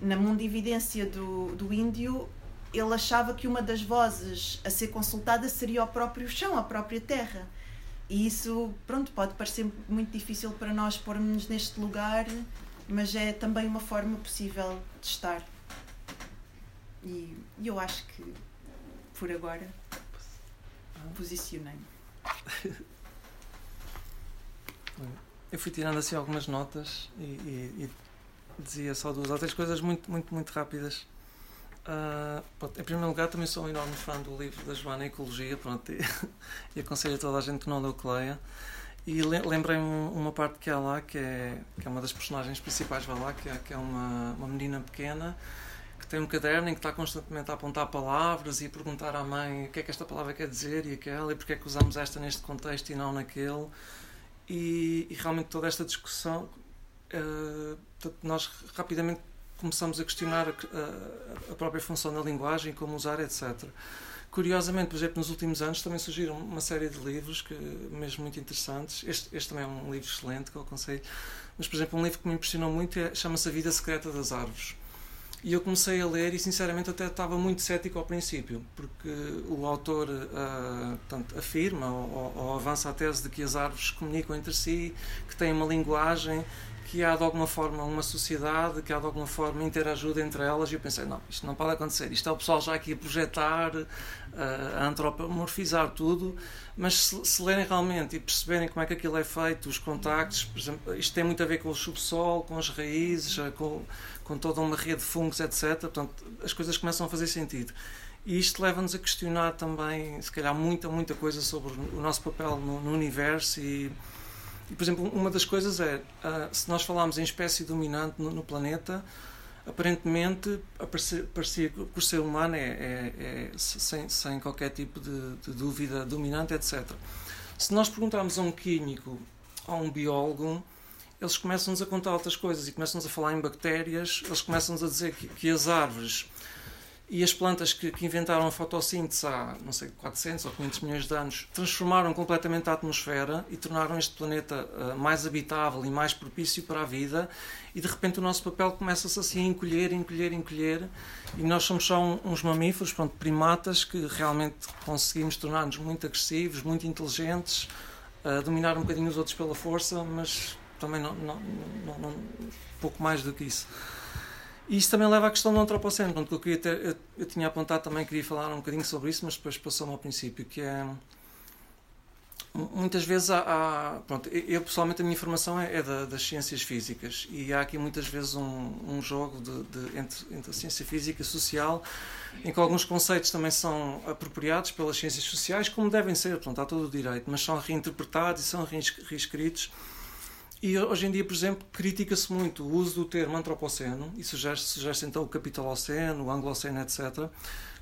na mundividência do, do índio, ele achava que uma das vozes a ser consultada seria o próprio chão, a própria terra. E isso, pronto, pode parecer muito difícil para nós pormos neste lugar, mas é também uma forma possível de estar. E eu acho que por agora, posicionei-me. Eu fui tirando assim algumas notas e, e, e, dizia só duas ou três coisas muito, muito, muito rápidas. Uh, pronto, em primeiro lugar, também sou um enorme fã do livro da Joana Ecologia pronto, e, e aconselho a toda a gente que não leu que leia. E lembrei-me uma parte que há lá, que é, que é uma das personagens principais, vai lá, que é, que é uma, uma menina pequena tem um caderno em que está constantemente a apontar palavras e a perguntar à mãe o que é que esta palavra quer dizer e aquela, e porque é que usamos esta neste contexto e não naquele. E, e realmente toda esta discussão, uh, nós rapidamente começamos a questionar a, a, própria função da linguagem, como usar, etc. Curiosamente, por exemplo, nos últimos anos também surgiram uma série de livros, que, mesmo muito interessantes. Este, este também é um livro excelente que eu aconselho. Mas, por exemplo, um livro que me impressionou muito é, chama-se A Vida Secreta das Árvores e eu comecei a ler e, sinceramente, até estava muito cético ao princípio, porque o autor uh, portanto, afirma ou, ou, avança a tese de que as árvores comunicam entre si, que têm uma linguagem, que há de alguma forma uma sociedade, que há de alguma forma interajuda entre elas. E eu pensei: não, isto não pode acontecer. Isto é o pessoal já aqui a projetar, uh, a antropomorfizar tudo. Mas se, se, lerem realmente e perceberem como é que aquilo é feito, os contactos, por exemplo, isto tem muito a ver com o subsolo, com as raízes, com com toda uma rede de fungos, etc. Portanto, as coisas começam a fazer sentido. E isto leva-nos a questionar também, se calhar, muita, muita coisa sobre o nosso papel no, no universo. E, e, por exemplo, uma das coisas é, uh, se nós falarmos em espécie dominante no, no planeta, aparentemente, parecia que o ser humano é, é, é sem, sem qualquer tipo de, de, dúvida dominante, etc. Se nós perguntarmos a um químico, a um biólogo, eles começam-nos a contar outras coisas e começam-nos a falar em bactérias, eles começam-nos a dizer que, que, as árvores e as plantas que, que, inventaram a fotossíntese há, não sei, 400 ou 500 milhões de anos, transformaram completamente a atmosfera e tornaram este planeta uh, mais habitável e mais propício para a vida. E de repente o nosso papel começa-se assim a encolher, encolher, encolher. E nós somos só um, uns mamíferos, pronto, primatas que realmente conseguimos tornar-nos muito agressivos, muito inteligentes, uh, dominar um bocadinho os outros pela força, mas também não, não, não, não, pouco mais do que isso. E isso também leva à questão do antropoceno, que eu, queria ter, eu, eu, tinha apontado também, queria falar um bocadinho sobre isso, mas depois passou-me ao princípio, que é muitas vezes há, há, pronto, eu pessoalmente a minha formação é, é da, das ciências físicas e há aqui muitas vezes um, um jogo de, de, entre, entre a ciência física e social em que alguns conceitos também são apropriados pelas ciências sociais como devem ser, portanto há todo o direito, mas são reinterpretados e são reescritos e hoje em dia, por exemplo, critica-se muito o uso do termo antropoceno e sugere-se sugere então o capitaloceno, o angloceno, etc.,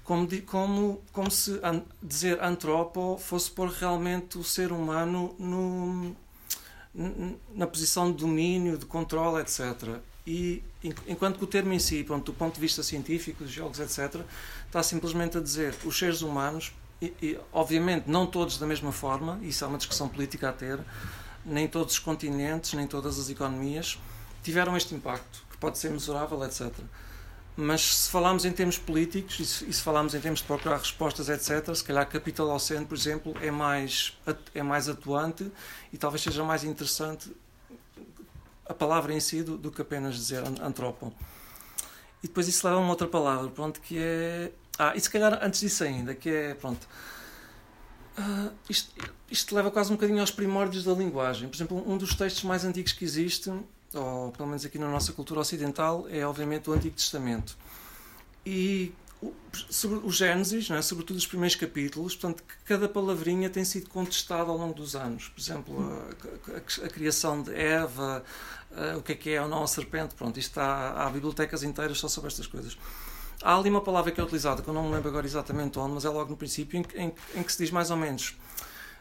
como, como, como se an, dizer antropo fosse pôr realmente o ser humano no, na posição de domínio, de controle, etc. E enquanto que o termo em si, pronto, do ponto de vista científico, dos jogos, etc., está simplesmente a dizer os seres humanos, e, e, obviamente não todos da mesma forma, isso é uma discussão política a ter, nem todos os continentes, nem todas as economias tiveram este impacto, que pode ser mesurável, etc. Mas se falarmos em termos políticos e se, e se falarmos em termos de procurar respostas, etc., se calhar Capital ao Centro, por exemplo, é mais, é mais atuante e talvez seja mais interessante a palavra em si do, do que apenas dizer antrópon. E depois isso leva a uma outra palavra, pronto, que é. Ah, e se calhar antes disso ainda, que é. Pronto. Uh, isto, isto leva quase um bocadinho aos primórdios da linguagem. Por exemplo, um dos textos mais antigos que existe ou pelo menos aqui na nossa cultura ocidental, é obviamente o Antigo Testamento. E sobre o Gênesis, é? sobretudo os primeiros capítulos, portanto, cada palavrinha tem sido contestada ao longo dos anos. Por exemplo, a, a, a criação de Eva, o que é que é ou não a serpente, pronto, isto está, há bibliotecas inteiras só sobre estas coisas. Há ali uma palavra que é utilizada, que eu não me lembro agora exatamente onde, mas é logo no princípio, em, em, em que se diz mais ou menos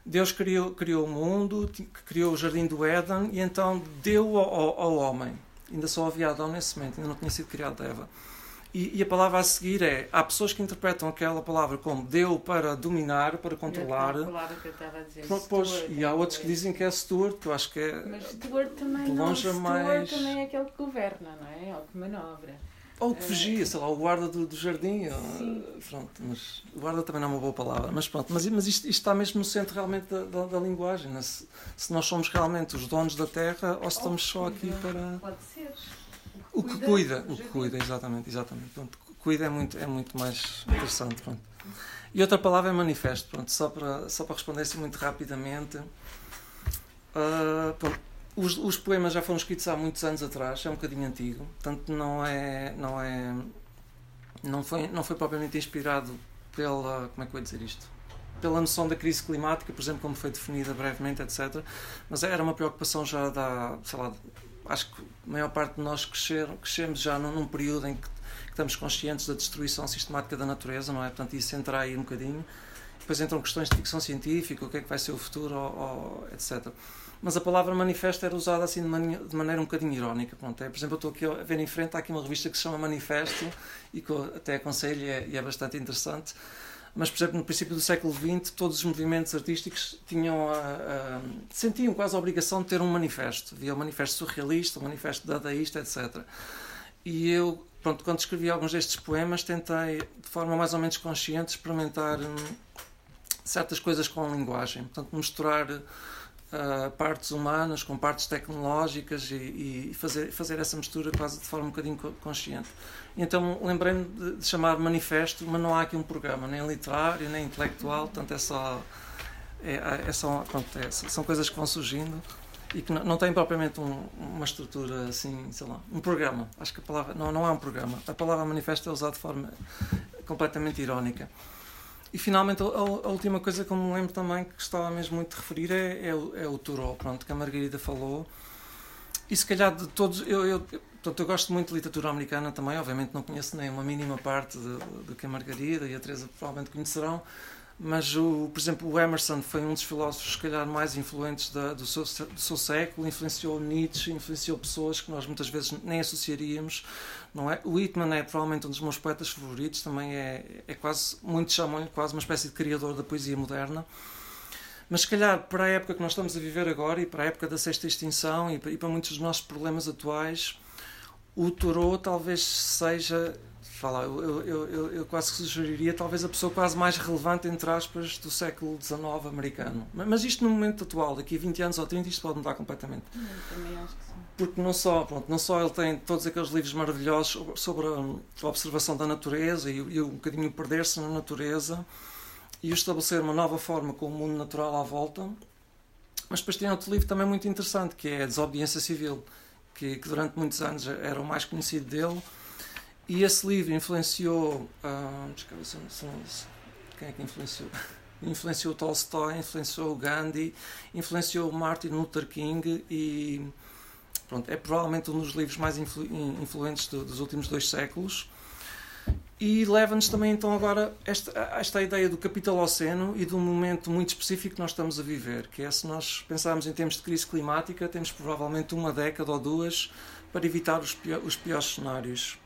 Deus criou, criou o mundo, criou o jardim do Éden e então deu ao, ao homem. Ainda só havia Adão nesse momento, ainda não tinha sido criado Eva. E, e, a palavra a seguir é: há pessoas que interpretam aquela palavra como deu para dominar, para controlar. É a palavra que eu estava a dizer. Pois, e há outros que dizem que é steward, que eu acho que é. Mas steward também longe não. mais... também é aquele que governa, não é? É o que manobra. Ou que vigia, sei lá, o guarda do, do jardim. Sim. Pronto, mas guarda também não é uma boa palavra. Mas pronto, mas, mas isto, isto está mesmo no centro realmente da, da, da linguagem. Né? Se, se, nós somos realmente os donos da terra ou se estamos só aqui para. Pode ser. O que cuida, o que cuida, exatamente, exatamente. Pronto, cuida é muito, é muito mais interessante. Pronto. E outra palavra é manifesto, pronto, só para, só para responder assim muito rapidamente. Uh, pronto, os, os, poemas já foram escritos há muitos anos atrás, é um bocadinho antigo, portanto não é, não é, não foi, não foi propriamente inspirado pela, como é que eu vou dizer isto? Pela noção da crise climática, por exemplo, como foi definida brevemente, etc. Mas era uma preocupação já da, sei lá, acho que a maior parte de nós crescer, crescemos já num, num período em que, que, estamos conscientes da destruição sistemática da natureza, não é? Portanto, isso entra aí um bocadinho. Depois entram questões de ficção científica, o que é que vai ser o futuro, ou, ou, etc mas a palavra manifesto era usada assim de, maneira, de maneira um bocadinho irónica. Pronto, é, por exemplo, eu estou aqui a ver em frente, há aqui uma revista que se chama Manifesto e que eu até aconselho e é, e é bastante interessante. Mas, por exemplo, no princípio do século XX, todos os movimentos artísticos tinham a, a, sentiam quase a obrigação de ter um manifesto. Havia o manifesto surrealista, o manifesto dadaísta, etc. E eu, pronto, quando escrevi alguns destes poemas, tentei, de forma mais ou menos consciente, experimentar hum, certas coisas com a linguagem. Portanto, misturar uh, partes humanas com partes tecnológicas e, e, fazer, fazer essa mistura quase de forma um bocadinho consciente. Então lembrei-me de, de, chamar manifesto, mas não há aqui um programa, nem literário, nem intelectual, portanto é só. É, é só pronto, é, são coisas que vão surgindo e que não, não propriamente um, uma estrutura assim, sei lá, um programa. Acho que a palavra. Não, não é um programa. A palavra manifesto é usada de forma completamente irónica. E finalmente, a, a, última coisa que eu me lembro também que gostava mesmo muito de referir é, é, o, é o Turó, pronto, que a Margarida falou. E se calhar de todos, eu, eu, portanto, eu gosto muito de literatura americana também, obviamente não conheço nem uma mínima parte do que a Margarida e a Teresa provavelmente conhecerão, mas, o, por exemplo, o Emerson foi um dos filósofos, se calhar, mais influentes da, do, seu, do seu século, influenciou Nietzsche, influenciou pessoas que nós muitas vezes nem associaríamos, não é? O Whitman é provavelmente um dos meus poetas favoritos, também é, é quase, muitos chamam-lhe quase uma espécie de criador da poesia moderna. Mas, se calhar, para a época que nós estamos a viver agora e para a época da sexta extinção e para, e para muitos dos nossos problemas atuais, o Thoreau talvez seja falar, eu, eu, eu, eu, quase que sugeriria talvez a pessoa quase mais relevante, entre aspas, do século XIX americano. Mas isto no momento atual, daqui a 20 anos ou 30, isto pode mudar completamente. Eu também acho que sim. Porque não só, pronto, não só ele tem todos aqueles livros maravilhosos sobre a observação da natureza e, e um bocadinho perder-se na natureza e estabelecer uma nova forma com o mundo natural à volta, mas depois tem outro livro também muito interessante, que é a Desobediência Civil, que, que durante muitos anos era o mais conhecido dele e esse livro influenciou. Uh, quem é que influenciou? Influenciou Tolstói, influenciou Gandhi, influenciou Martin Luther King e. Pronto, é provavelmente um dos livros mais influ influentes do, dos últimos dois séculos. E leva-nos também então agora esta, esta ideia do capitaloceno e de um momento muito específico que nós estamos a viver, que é se nós pensarmos em termos de crise climática, temos provavelmente uma década ou duas para evitar os, pior, os piores cenários.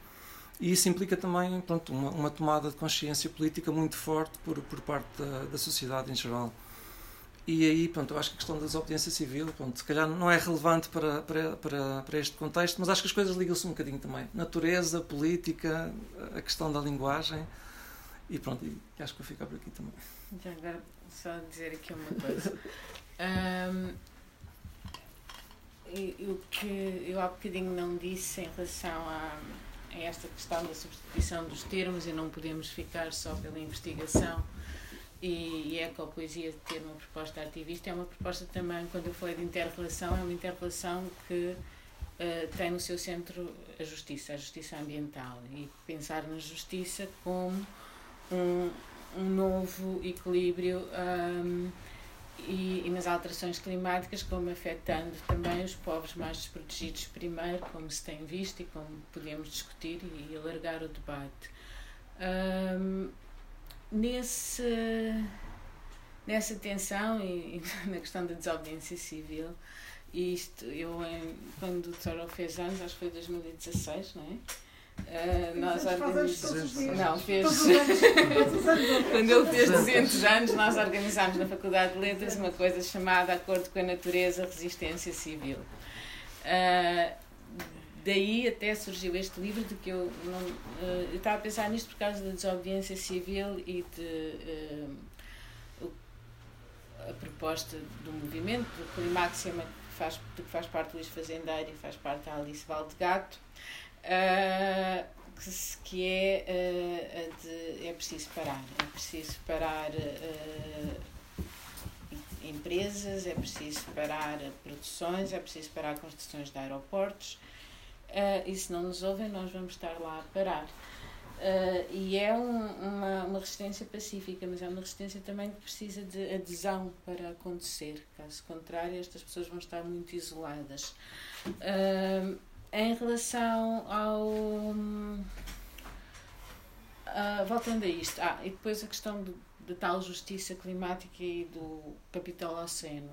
E isso implica também pronto, uma, uma tomada de consciência política muito forte por, por parte da, da sociedade em geral. E aí, pronto, eu acho que a questão da desobediência civil, pronto, se calhar não é relevante para, para, para, para este contexto, mas acho que as coisas ligam-se um bocadinho também. Natureza, política, a questão da linguagem. E pronto, e acho que vou ficar por aqui também. Já agora, só dizer aqui uma coisa. um, o que eu há bocadinho não disse em relação a é esta questão da substituição dos termos e não podemos ficar só pela investigação e, e a ecopoesia ter uma proposta ativista. É uma proposta também, quando eu falei de inter-relação, é uma inter-relação que uh, tem no seu centro a justiça, a justiça ambiental. E pensar na justiça como um, um novo equilíbrio um, e, e, nas alterações climáticas, como afetando também os povos mais desprotegidos primeiro, como se tem visto e como podemos discutir e, e alargar o debate. Um, nesse, nessa tensão e, e, na questão da desobediência civil, isto, eu, quando o Thoreau fez anos, acho que foi 2016, não é? Uh, nós organizamos. Não, fez. Quando ele fez 200 anos, nós organizámos na Faculdade de Letras uma coisa chamada Acordo com a Natureza, Resistência Civil. Uh, daí até surgiu este livro de que eu não uh, eu estava a pensar nisto por causa da desobediência civil e de a proposta do movimento do Climáxima que faz, que faz parte do Luís Fazendeiro e faz parte da Alice Valdegato uh, que é uh, de, é preciso parar é preciso parar uh, empresas é preciso parar produções é preciso parar construções de aeroportos e se não nos ouvem nós vamos estar lá a parar Uh, e é um, uma, uma resistência pacífica, mas é uma resistência também que precisa de adesão para acontecer. Caso contrário, estas pessoas vão estar muito isoladas. Uh, em relação ao. Uh, voltando a isto, ah, e depois a questão da tal justiça climática e do capital oceano.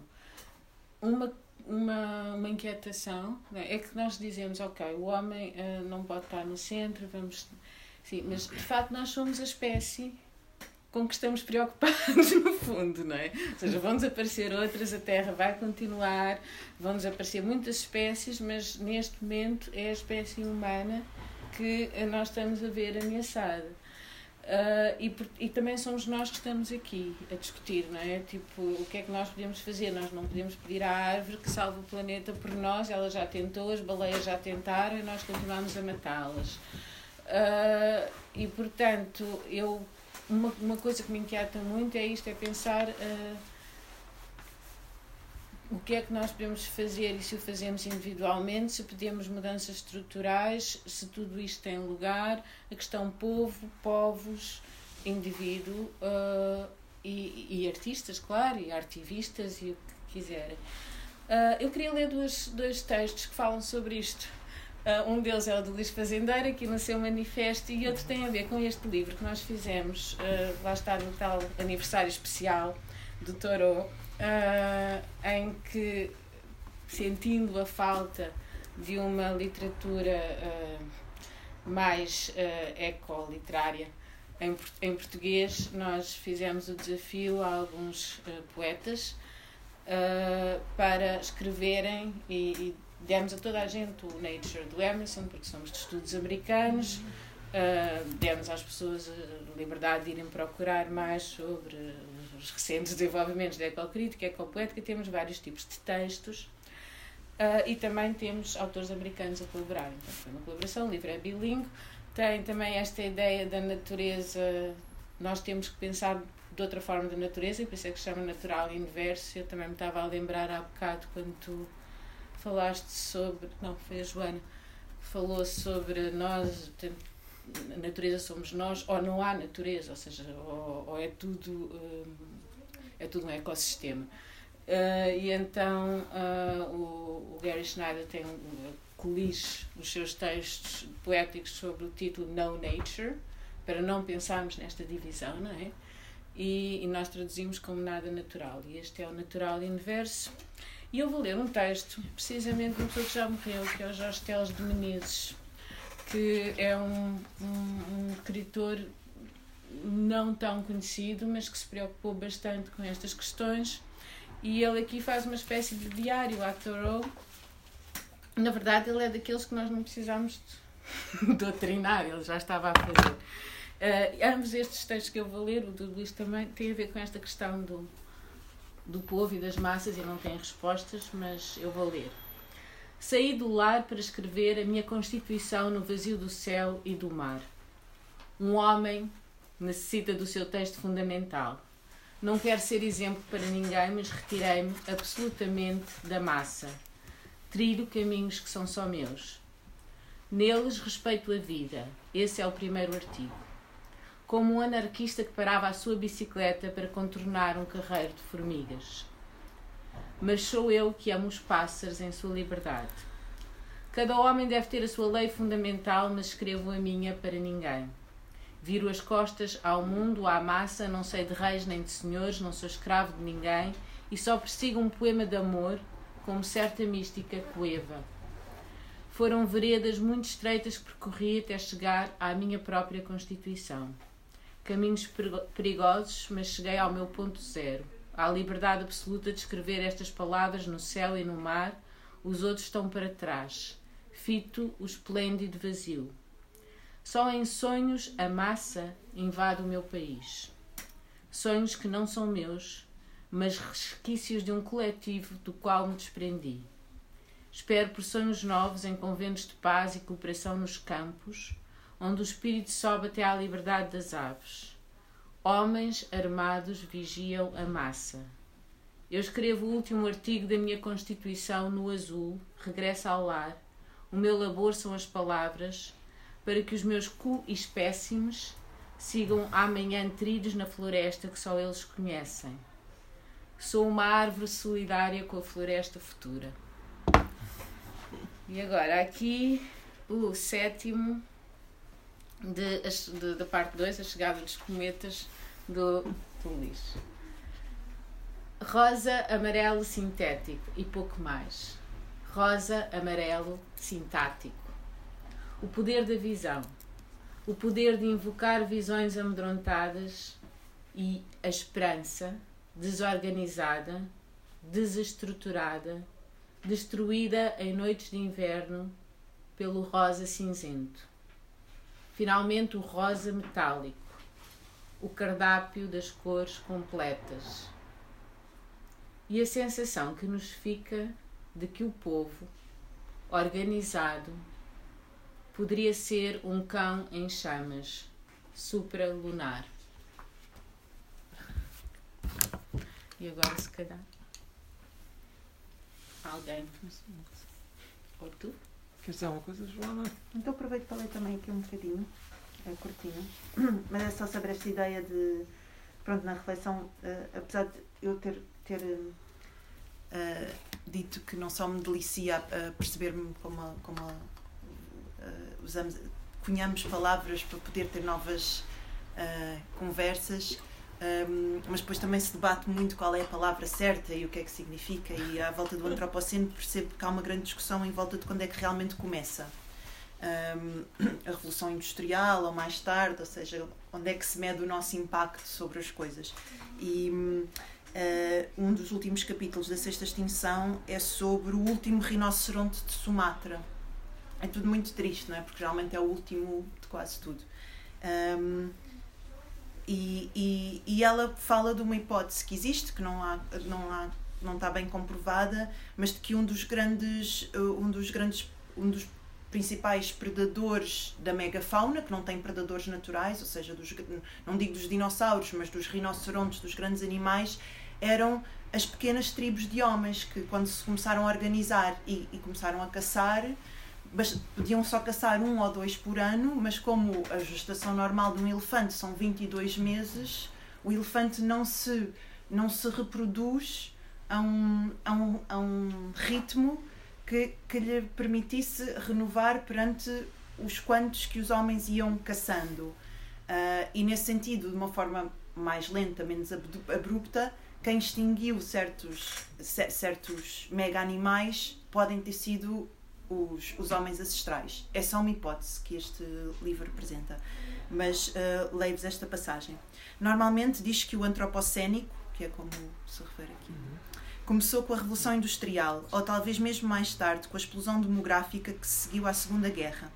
Uma, uma, uma inquietação né, é que nós dizemos, ok, o homem uh, não pode estar no centro, vamos. Sim, mas de facto nós somos a espécie com que estamos preocupados, no fundo, não é? Ou seja, vão desaparecer outras, a Terra vai continuar, vão desaparecer muitas espécies, mas neste momento é a espécie humana que nós estamos a ver ameaçada. Uh, e, e também somos nós que estamos aqui a discutir, não é? Tipo, o que é que nós podemos fazer? Nós não podemos pedir à árvore que salve o planeta por nós, ela já tentou, as baleias já tentaram e nós continuamos a matá-las. Uh, e portanto, eu uma, uma coisa que me inquieta muito é isto, é pensar uh, o que é que nós podemos fazer e se o fazemos individualmente, se pedimos mudanças estruturais, se tudo isto tem lugar, a questão povo, povos, indivíduo uh, e, e, artistas, claro, e artivistas e o que quiserem. Uh, eu queria ler dois, dois textos que falam sobre isto. Uh, um deles é o do Luís Fazendeira, que nasceu manifesto, e outro tem a ver com este livro que nós fizemos, uh, lá está no tal aniversário especial do Toro, uh, em que, sentindo a falta de uma literatura mais ecoliterária em, em português, nós fizemos o desafio a alguns poetas para escreverem e, e demos a toda a gente o Nature do Emerson, porque somos de estudos americanos, Uh, demos às pessoas a liberdade de irem procurar mais sobre os recentes desenvolvimentos da ecocrítica, ecopoética. Temos vários tipos de textos uh, e também temos autores americanos a colaborar. Então, foi uma colaboração, o livro é bilingue. Tem também esta ideia da natureza, nós temos que pensar de outra forma da natureza, e por isso é que se chama natural inverso. Eu também me estava a lembrar há bocado quando tu falaste sobre. Não, foi a Joana, falou sobre nós a natureza somos nós ou não há natureza, ou seja, ou, ou é tudo um, é tudo um ecossistema. Uh, e então uh, o, o, Gary Schneider tem coliche os seus textos poéticos sobre o título No Nature, para não pensarmos nesta divisão, não é? E, e nós traduzimos como nada natural. E este é o natural inverso. E eu vou ler um texto, precisamente de uma pessoa que já morreu, que é o Jorge Teles de Menezes que é um, um, um escritor não tão conhecido, mas que se preocupou bastante com estas questões. E ele aqui faz uma espécie de diário à Thoreau. Na verdade, ele é daqueles que nós não precisamos doutrinar, ele já estava a fazer. Uh, ambos estes textos que eu vou ler, o do Luís também, têm a ver com esta questão do, do povo e das massas e não têm respostas, mas eu vou ler. Saí do lar para escrever a minha constituição no vazio do céu e do mar. Um homem necessita do seu texto fundamental. Não quero ser exemplo para ninguém, mas retirei-me absolutamente da massa. Trilho caminhos que são só meus. Neles respeito a vida. Esse é o primeiro artigo. Como um anarquista que parava a sua bicicleta para contornar um carreiro de formigas mas sou eu que amo os pássaros em sua liberdade. Cada homem deve ter a sua lei fundamental, mas escrevo a minha para ninguém. Viro as costas ao mundo, à massa, não sei de reis nem de senhores, não sou escravo de ninguém e só persigo um poema de amor, como certa mística coeva. Foram veredas muito estreitas que percorri até chegar à minha própria constituição. Caminhos perigosos, mas cheguei ao meu ponto zero Há liberdade absoluta de escrever estas palavras no céu e no mar, os outros estão para trás. Fito o esplêndido vazio. Só em sonhos a massa invade o meu país. Sonhos que não são meus, mas resquícios de um coletivo do qual me desprendi. Espero por sonhos novos em conventos de paz e cooperação nos campos, onde o espírito sobe até à liberdade das aves. Homens armados vigiam a massa. Eu escrevo o último artigo da minha Constituição no azul, regresso ao lar. O meu labor são as palavras, para que os meus cu-espécimes sigam amanhã trilhos na floresta que só eles conhecem. Sou uma árvore solidária com a floresta futura. E agora aqui o sétimo de, de, da parte 2, a chegada dos cometas do, do. Rosa, amarelo sintético e pouco mais. Rosa, amarelo sintático. O poder da visão. O poder de invocar visões amedrontadas e a esperança desorganizada, desestruturada, destruída em noites de inverno pelo rosa cinzento. Finalmente, o rosa metálico o cardápio das cores completas e a sensação que nos fica de que o povo, organizado, poderia ser um cão em chamas, supralunar. E agora, se calhar, alguém. Ou tu? Queres dizer alguma coisa, Joana? Então aproveito para ler também aqui um bocadinho é curtinho, mas é só sobre esta ideia de, pronto, na reflexão, uh, apesar de eu ter, ter uh, dito que não só me delicia a, perceber-me como, a, como a, uh, usamos, cunhamos palavras para poder ter novas conversas, um, mas depois também se debate muito qual é a palavra certa e o que é que significa, e à volta do antropoceno percebo que há uma grande discussão em volta de quando é que realmente começa um, a Revolução Industrial ou mais tarde, ou seja, onde é que se mede o nosso impacto sobre as coisas. E uh, um dos últimos capítulos da Sexta Extinção é sobre o último rinoceronte de Sumatra. É tudo muito triste, não é? Porque geralmente é o último de quase tudo. Um, e, e, e ela fala de uma hipótese que existe, que não há, não há não está bem comprovada, mas de que um dos grandes um dos grandes um dos principais predadores da megafauna, que não tem predadores naturais, ou seja, dos, não digo dos dinossauros, mas dos rinocerontes, dos grandes animais, eram as pequenas tribos de homens que, quando se começaram a organizar e, e começaram a caçar, podiam só caçar um ou dois por ano, mas como a gestação normal de um elefante são 22 meses, o elefante não se, não se reproduz a um, a um, a um ritmo que, que lhe permitisse renovar perante os quantos que os homens iam caçando. Uh, e nesse sentido, de uma forma mais lenta, menos abrupta, quem extinguiu certos, certos mega animais podem ter sido os, os homens ancestrais. É só uma hipótese que este livro apresenta. Mas uh, leio-vos esta passagem. Normalmente diz que o antropocénico, que é como se refere aqui, começou com a Revolução Industrial, ou talvez mesmo mais tarde, com a explosão demográfica que seguiu à Segunda Guerra.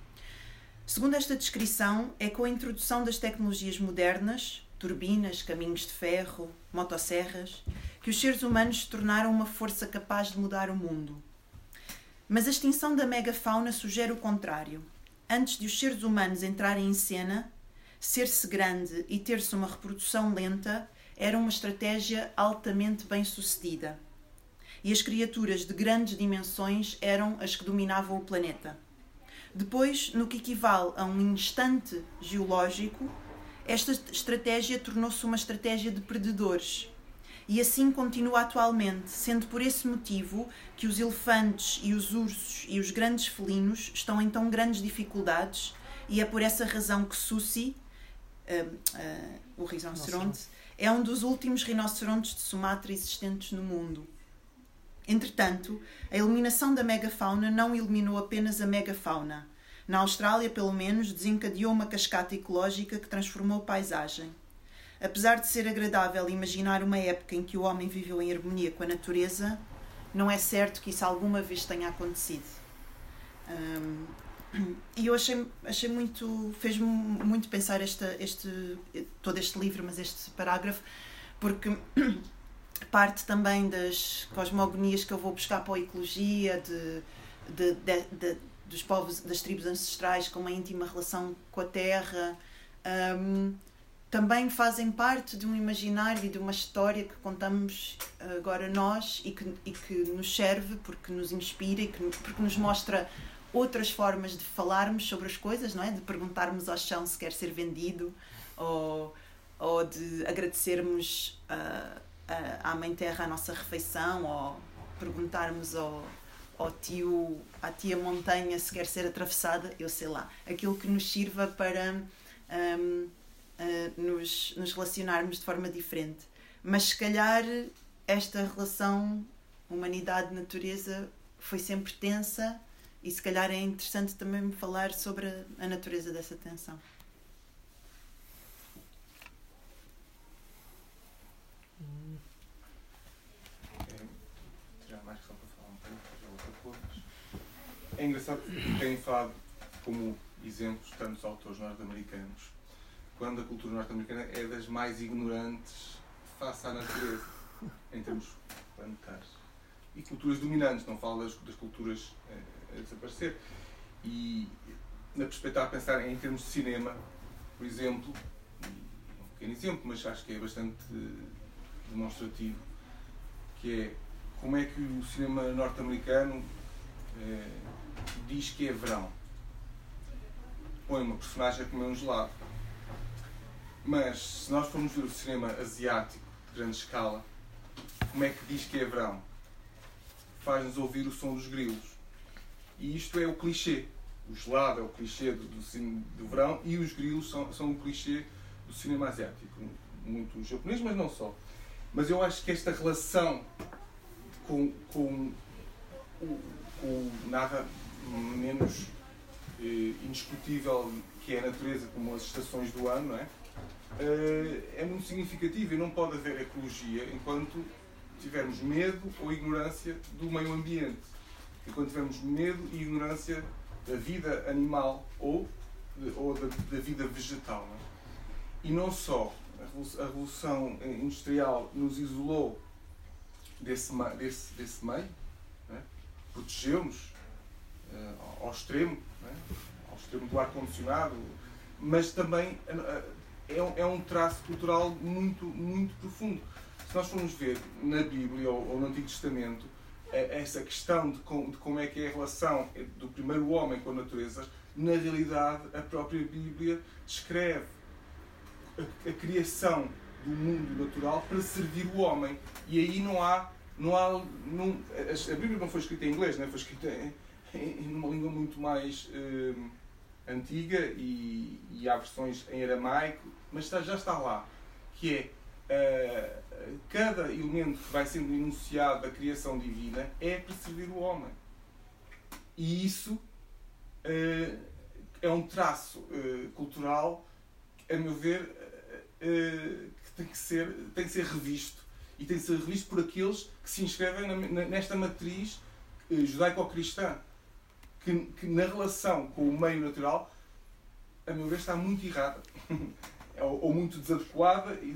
Segundo esta descrição, é com a introdução das tecnologias modernas, turbinas, caminhos de ferro, motosserras, que os seres humanos se tornaram uma força capaz de mudar o mundo. Mas a extinção da megafauna sugere o contrário. Antes de os seres humanos entrarem em cena, ser-se grande e ter-se uma reprodução lenta era uma estratégia altamente bem sucedida. E as criaturas de grandes dimensões eram as que dominavam o planeta. Depois, no que equivale a um instante geológico, esta estratégia tornou-se uma estratégia de predadores. E assim continua atualmente, sendo por esse motivo que os elefantes e os ursos e os grandes felinos estão em tão grandes dificuldades, e é por essa razão que Susi, uh, uh, o rinoceronte, é um dos últimos rinocerontes de Sumatra existentes no mundo. Entretanto, a eliminação da megafauna não eliminou apenas a megafauna. Na Austrália, pelo menos, desencadeou uma cascata ecológica que transformou a paisagem. Apesar de ser agradável imaginar uma época em que o homem viveu em harmonia com a natureza, não é certo que isso alguma vez tenha acontecido. Um, e eu achei, achei muito, fez-me muito pensar este, todo este livro, mas este parágrafo, porque parte também das cosmogonias que eu vou buscar para a ecologia, de, de, de, de dos povos, das tribos ancestrais com uma íntima relação com a terra, um, também fazem parte de um imaginário e de uma história que contamos agora nós e que, e que nos serve porque nos inspira e que, porque nos mostra outras formas de falarmos sobre as coisas, não é? De perguntarmos ao chão se quer ser vendido ou, ou de agradecermos uh, à Mãe Terra a nossa refeição ou perguntarmos ao, ao tio, à tia montanha se quer ser atravessada, eu sei lá. Aquilo que nos sirva para um, uh, nos, nos relacionarmos de forma diferente. Mas se calhar esta relação humanidade-natureza foi sempre tensa e se calhar é interessante também me falar sobre a natureza dessa tensão. É engraçado que têm falado como exemplos tantos autores norte-americanos, quando a cultura norte-americana é das mais ignorantes face à natureza, em termos planetários. E culturas dominantes, não falo das, das culturas eh, a desaparecer. E na perspectiva a pensar em termos de cinema, por exemplo, um pequeno exemplo, mas acho que é bastante demonstrativo, que é como é que o cinema norte-americano eh, diz que é verão. Põe uma personagem a comer um gelado. Mas se nós formos ver o cinema asiático de grande escala, como é que diz que é verão? Faz-nos ouvir o som dos grilos. E isto é o clichê. O gelado é o clichê do, do, do verão e os grilos são, são o clichê do cinema asiático. Muito japonês, mas não só. Mas eu acho que esta relação com, com o nada menos eh, indiscutível que é a natureza como as estações do ano, não é? Eh, é muito significativo e não pode haver ecologia enquanto tivermos medo ou ignorância do meio ambiente. Enquanto tivermos medo e ignorância da vida animal ou ou da, da vida vegetal. Não é? E não só a Revolução Industrial nos isolou desse, desse, desse meio, é? protegeu-nos uh, ao extremo, é? ao extremo do ar-condicionado, mas também uh, é, é um traço cultural muito, muito profundo. Se nós formos ver na Bíblia ou, ou no Antigo Testamento, essa questão de, com, de, como é que é a relação do primeiro homem com a natureza, na realidade a própria Bíblia descreve a, a criação do mundo natural para servir o homem. E aí não há. Não há não, a, Bíblia não foi escrita em inglês, né? foi escrita em, em, em uma língua muito mais eh, antiga e, e, há versões em aramaico, mas está, já está lá. Que é. Uh, cada elemento que vai sendo enunciado da criação divina é para servir o homem. E isso uh, é um traço uh, cultural, a meu ver, que tem que, ser, tem que ser revisto. E tem que ser revisto por aqueles que se inscrevem na, nesta matriz judaico-cristã. Que, que na relação com o meio natural, a meu ver, está muito errada. ou, ou muito desadequada e,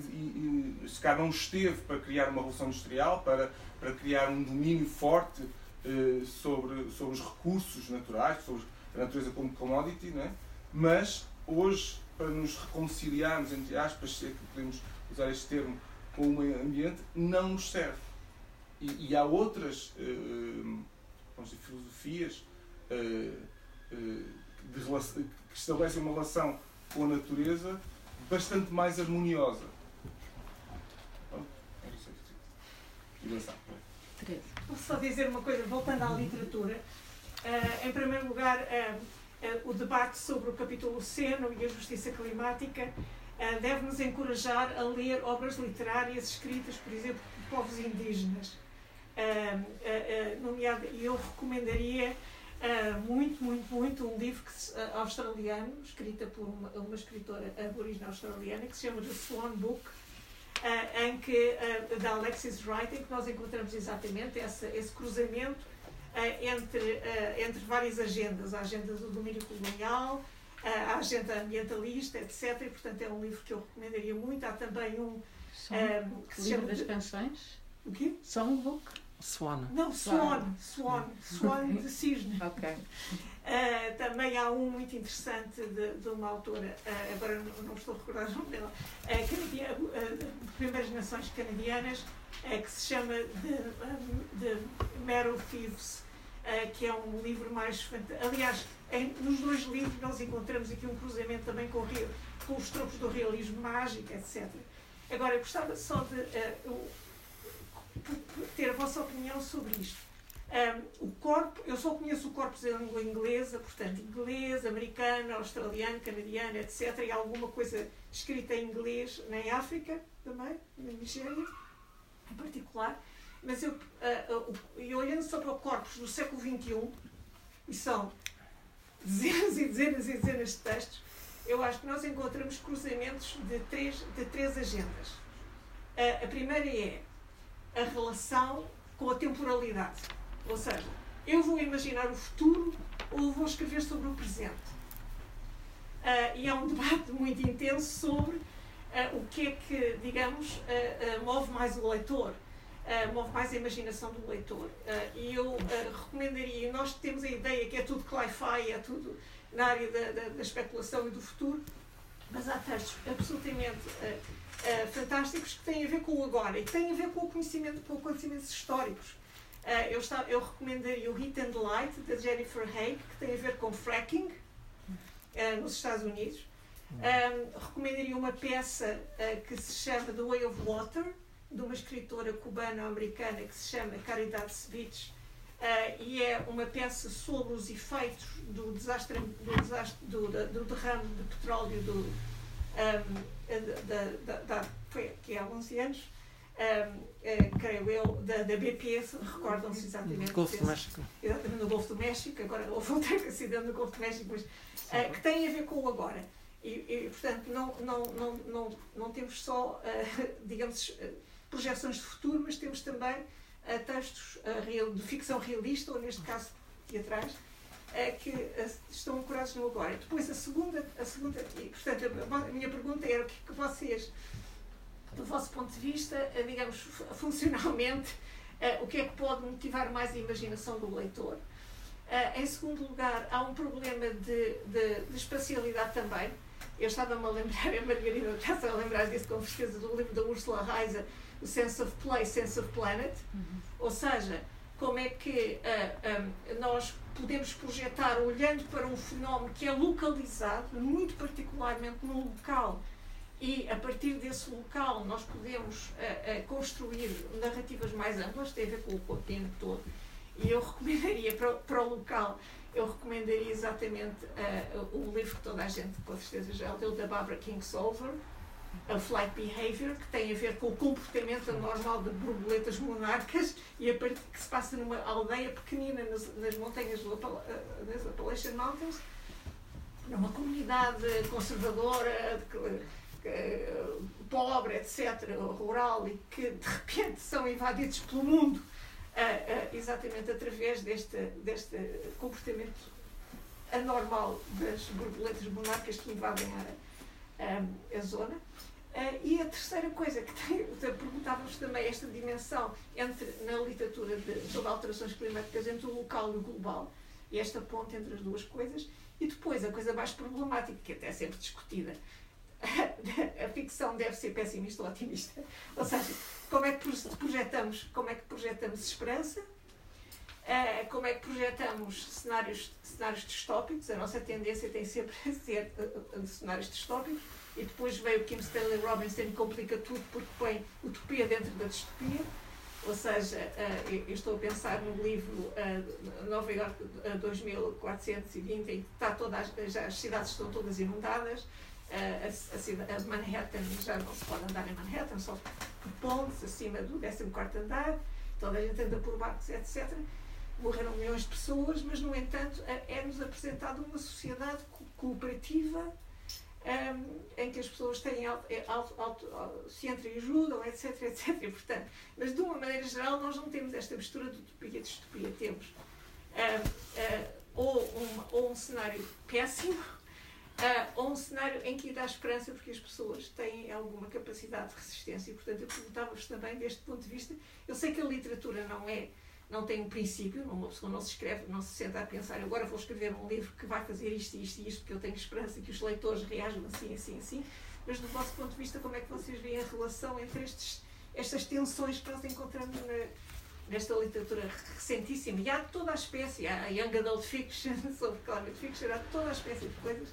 e, se calhar não esteve para criar uma revolução industrial, para, para criar um domínio forte eh, sobre, sobre os recursos naturais, sobre a natureza como commodity, é? mas hoje, para nos reconciliarmos, entre aspas, se é que podemos usar este termo, com o meio ambiente, não nos serve. E, e há outras eh, dizer, filosofias eh, eh, de, que estabelecem uma relação com a natureza bastante mais harmoniosa. Posso só dizer uma coisa, voltando à literatura. Uh, em primeiro lugar, uh, uh, o debate sobre o capítulo Oceano e a justiça climática deve-nos encorajar a ler obras literárias escritas, por exemplo, por povos indígenas. E eu recomendaria Uh, muito, muito, muito um livro uh, australiano, escrita por uma, uma escritora aborígena australiana, que se chama The Swan Book, uh, em que, da Alexis Wright, em que nós encontramos exatamente essa, esse cruzamento entre, entre várias agendas, a agenda do domínio colonial, a agenda ambientalista, etc. E, portanto, é um livro que eu recomendaria muito. Há também um que se chama... das canções? O quê? Songbook? Swan. Não, Swan. Swan. Swan de cisne. Ok. Uh, também há um muito interessante de, de uma autora, uh, agora não, não, estou a recordar o nome dela, uh, canadiana, de Primeiras Nações Canadianas, que se chama The, the Metal Thieves, que é um livro mais fantástico. Aliás, em, nos dois livros nós encontramos aqui um cruzamento também com, com os tropos do realismo mágico, etc. Agora, eu gostava só de ter a vossa opinião sobre isto. Um, o corpo, eu só conheço o corpus em língua inglesa, portanto, inglês, americano, australiano, canadiano, etc. E alguma coisa escrita em inglês em África também, na Nigéria, em particular. Mas eu, uh, uh, olhando sobre o corpus do século XXI, e são dezenas e dezenas e dezenas de textos, eu acho que nós encontramos cruzamentos de três, de três agendas. Uh, a primeira é a relação com a temporalidade. Ou seja, eu vou imaginar o futuro ou vou escrever sobre o presente. Uh, e há um debate muito intenso sobre uh, o que é que, digamos, uh, move mais o leitor, move mais a imaginação do leitor. e eu recomendaria, nós temos a ideia que é tudo cli-fi, é tudo na área da, da, da especulação e do futuro, mas há textos absolutamente uh, fantásticos que têm a ver com o agora e têm a ver com o conhecimento, com conhecimentos históricos. Uh, eu, está, eu recomendaria o Heat and Light, da Jennifer Haig, que tem a ver com fracking uh, nos Estados Unidos. Um, recomendaria uma peça que se chama The Way of Water, de uma escritora cubana-americana que se chama Caridad Svich, Uh, e é uma peça sobre os efeitos do desastre, do, desastre, do, do derrame de petróleo do, um, da, da, da, foi aqui há 11 anos, um, uh, creio eu, da, da BP, recordam-se exatamente. Golfo do México. Exatamente, no Golfo do México, agora houve outro acidente no Golfo do México, mas uh, que tem a ver com o agora. E, e portanto, não, não, não, não, não temos só, uh, digamos, projeções de futuro, mas temos também textos de ficção realista, ou neste caso teatrais, é que estão ancorados no agora. Depois, a segunda, a segunda e, portanto, a minha pergunta era o que, é que vocês, do vosso ponto de vista, digamos, funcionalmente, o que é que pode motivar mais a imaginação do leitor? em segundo lugar, há um problema de, de, de espacialidade também. Eu estava-me a lembrar, a Margarida está a lembrar disso com certeza do livro da Ursula Heiser, o Sense of Place, Sense of Planet. Uhum. Ou seja, como é que uh, um, nós podemos projetar olhando para um fenómeno que é localizado, muito particularmente num local, e a partir desse local nós podemos uh, uh, construir narrativas mais amplas, tem a ver com o continente todo. E eu recomendaria para, para o local, eu recomendaria exatamente o livro que toda a gente com certeza já leu, da Barbara Kingsolver, a flight behavior, que tem a ver com o comportamento anormal de borboletas monarcas e a parte que se passa numa aldeia pequenina nas, nas montanhas das Appalachian Mountains, numa comunidade conservadora, pobre, etc., rural, e que de repente são invadidos pelo mundo, exatamente através deste, deste comportamento anormal das borboletas monarcas que invadem a, a, a zona. Uh, e a terceira coisa que perguntávamos também esta dimensão entre, na literatura de, sobre alterações climáticas entre o local e o global, e esta ponte entre as duas coisas, e depois a coisa mais problemática, que até é sempre discutida, a ficção deve ser pessimista ou otimista. Ou seja, como é que projetamos, como é que projetamos esperança, uh, como é que projetamos cenários, cenários distópicos, a nossa tendência tem sempre a ser uh, cenários distópicos, e depois veio Kim Stanley Robinson e complica tudo porque põe utopia dentro da distopia. Ou seja, eu estou a pensar no livro Nova York uh, 2420, em que está toda já, as cidades estão todas inundadas, a, a, a, Manhattan já não se pode andar em Manhattan, só por pontes acima do 14 andar, toda a gente anda por barcos, etc. Morreram milhões de pessoas, mas, no entanto, é-nos apresentado uma sociedade co cooperativa um, em que as pessoas têm auto, é, auto, auto, se entreajudam, etc, etc. Portanto, mas de uma maneira geral nós não temos esta mistura de utopia e distopia. Temos uh, uh, ou, um, ou um cenário péssimo, uh, ou um cenário em que dá esperança porque as pessoas têm alguma capacidade de resistência. E, portanto, eu perguntava-vos também, deste ponto de vista, eu sei que a literatura não é não tem um princípio, uma pessoa não se escreve, não se senta a pensar, agora vou escrever um livro que vai fazer isto, isto e isto, porque eu tenho esperança que os leitores reajam assim, assim, assim. Mas do vosso ponto de vista, como é que vocês veem a relação entre estes, estas tensões que nós encontramos na, nesta literatura recentíssima? E há toda a espécie, há Young Adult Fiction, sobre climate fiction, há toda a espécie de coisas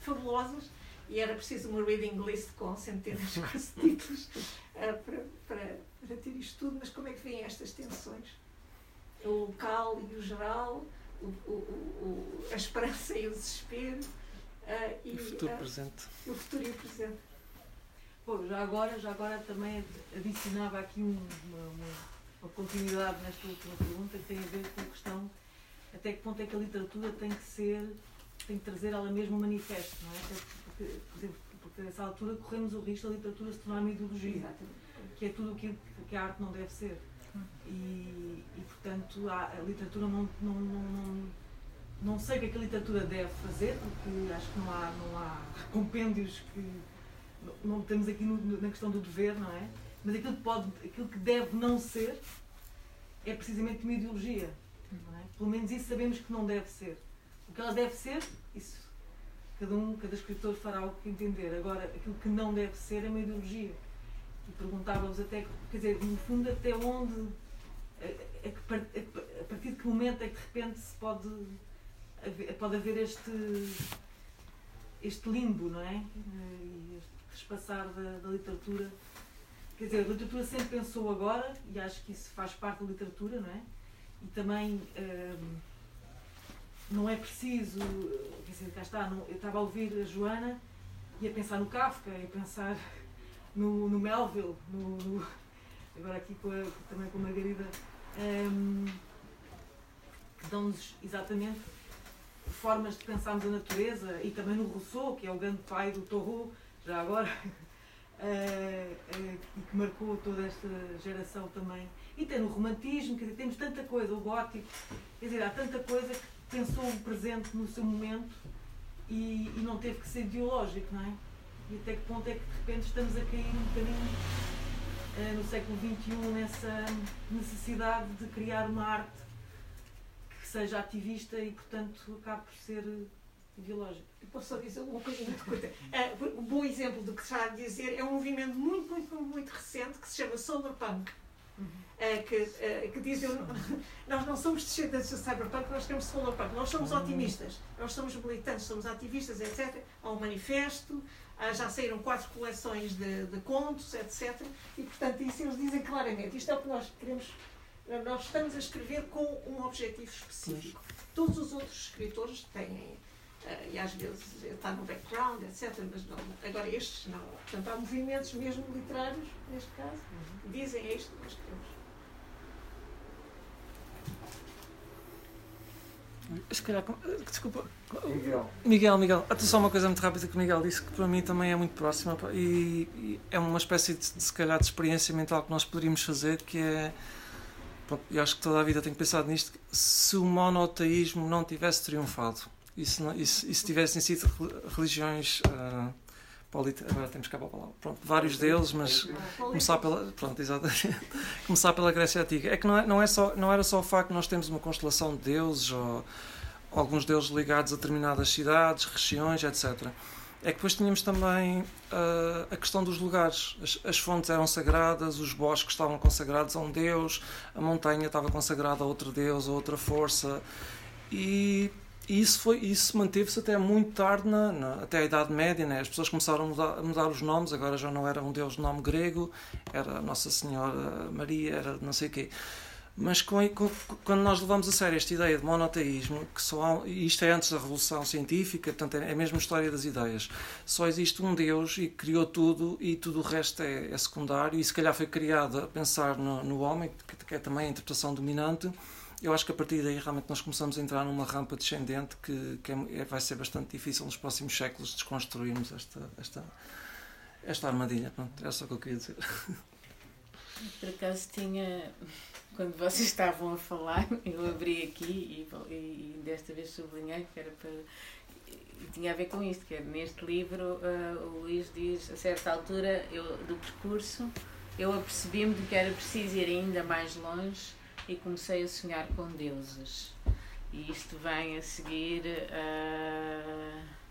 fabulosas e era preciso uma reading list com centenas de títulos uh, para, para, para ter isto tudo, mas como é que vêm estas tensões? O local e o geral, o, o, o, a esperança e o desespero. Uh, e, o futuro uh, presente. O futuro e o presente. Bom, já agora, já agora também adicionava aqui uma, uma, uma, continuidade nesta última pergunta que tem a ver com a questão até que ponto é que a literatura tem que ser, tem que trazer ela mesma um manifesto, não é? Porque, por exemplo, porque nessa altura corremos o risco da literatura se tornar uma ideologia, Exatamente. que é tudo o que, que a arte não deve ser. E, e portanto, a, a literatura não, não, não, não, sei o que, é que a literatura deve fazer, porque acho que não há, não há compêndios que. Não, não temos aqui no, na questão do dever, não é? Mas aquilo que, pode, aquilo que deve não ser é precisamente uma ideologia. É? Pelo menos isso sabemos que não deve ser. O que ela deve ser, isso cada um, cada escritor fará o que entender. Agora, aquilo que não deve ser é uma ideologia e perguntávamos até, quer dizer, no fundo, até onde, a, a, a, partir de que momento é que de repente se pode haver, pode haver este, este limbo, não é? E este despassar da, da literatura. Quer dizer, a literatura sempre pensou agora, e acho que isso faz parte da literatura, não é? E também hum, não é preciso, quer dizer, cá está, não, eu estava a ouvir a Joana e a pensar no Kafka, e a pensar no, no Melville, no, no, agora aqui com a, também com a Margarida, um, que dão-nos exatamente formas de pensarmos a natureza e também no Rousseau, que é o grande pai do Torro, já agora. uh, uh, e que marcou toda esta geração também. E tem o romantismo, quer dizer, temos tanta coisa, o gótico, quer dizer, há tanta coisa que pensou o presente no seu momento e, e não teve que ser ideológico, não é? E até que ponto é que de repente estamos a cair um bocadinho uh, no século XXI nessa necessidade de criar uma arte que seja ativista e, portanto, acabe por ser ideológica. Eu posso só dizer uma coisa muito curta. Uh, um bom exemplo do que está a dizer é um movimento muito, muito, muito recente que se chama Solar Punk. Uh, que, uh, que dizem nós não somos descendentes do cyberpunk, nós queremos solar punk, nós somos otimistas, nós somos militantes, somos ativistas, etc. Há um manifesto, uh, já saíram quatro coleções de, de, contos, etc. E portanto isso eles dizem claramente, isto é o que nós queremos, nós estamos a escrever com um objetivo específico. Todos os outros escritores têm Uh, e às vezes está no background, etc. Mas não, agora estes não. Portanto, há movimentos mesmo literários, neste caso, uhum. dizem é isto que nós queremos. Se calhar, desculpa. Miguel. Miguel, Miguel. Até só uma coisa muito rápida que o Miguel disse que para mim também é muito próxima e, e é uma espécie de, de, se calhar, de experiência mental que nós poderíamos fazer, que é. Pronto, eu acho que toda a vida tenho pensado nisto. Se o monoteísmo não tivesse triunfado, e se, não, e se, e se tivessem sido religiões. Uh, agora temos cá a palavra. Pronto, vários deles, mas começar pela, pronto, exatamente, começar pela Grécia Antiga. É que não, é, não, é só, não era só o facto de nós termos uma constelação de deuses ou, ou alguns deuses ligados a determinadas cidades, regiões, etc. É que depois tínhamos também uh, a questão dos lugares. As, as, fontes eram sagradas, os bosques estavam consagrados a um deus, a montanha estava consagrada a outro deus, a outra força. E e isso, foi, isso manteve-se até muito tarde, na, na, até a Idade Média. Né? As pessoas começaram a mudar, a mudar, os nomes, agora já não era um Deus de nome grego, era Nossa Senhora Maria, era não sei o quê. Mas com, com, quando nós levamos a sério esta ideia de monoteísmo, que só há, isto é antes da Revolução Científica, portanto é a mesma história das ideias, só existe um Deus e criou tudo e tudo o resto é, é secundário, e se calhar foi criado a pensar no, no homem, que, que é também a interpretação dominante eu acho que a partir daí realmente nós começamos a entrar numa rampa descendente que, que é, é vai ser bastante difícil nos próximos séculos desconstruirmos esta, esta, esta armadilha. Pronto, é só o que eu queria dizer. Por acaso tinha, quando vocês estavam a falar, eu abri aqui e, e, desta vez sublinhei que era para. Tinha a ver com isto, que é neste livro uh, o Luís diz, a certa altura eu, do percurso, eu apercebi-me de que era preciso ir ainda mais longe e comecei a sonhar com deuses. E isto vem a seguir. Uh,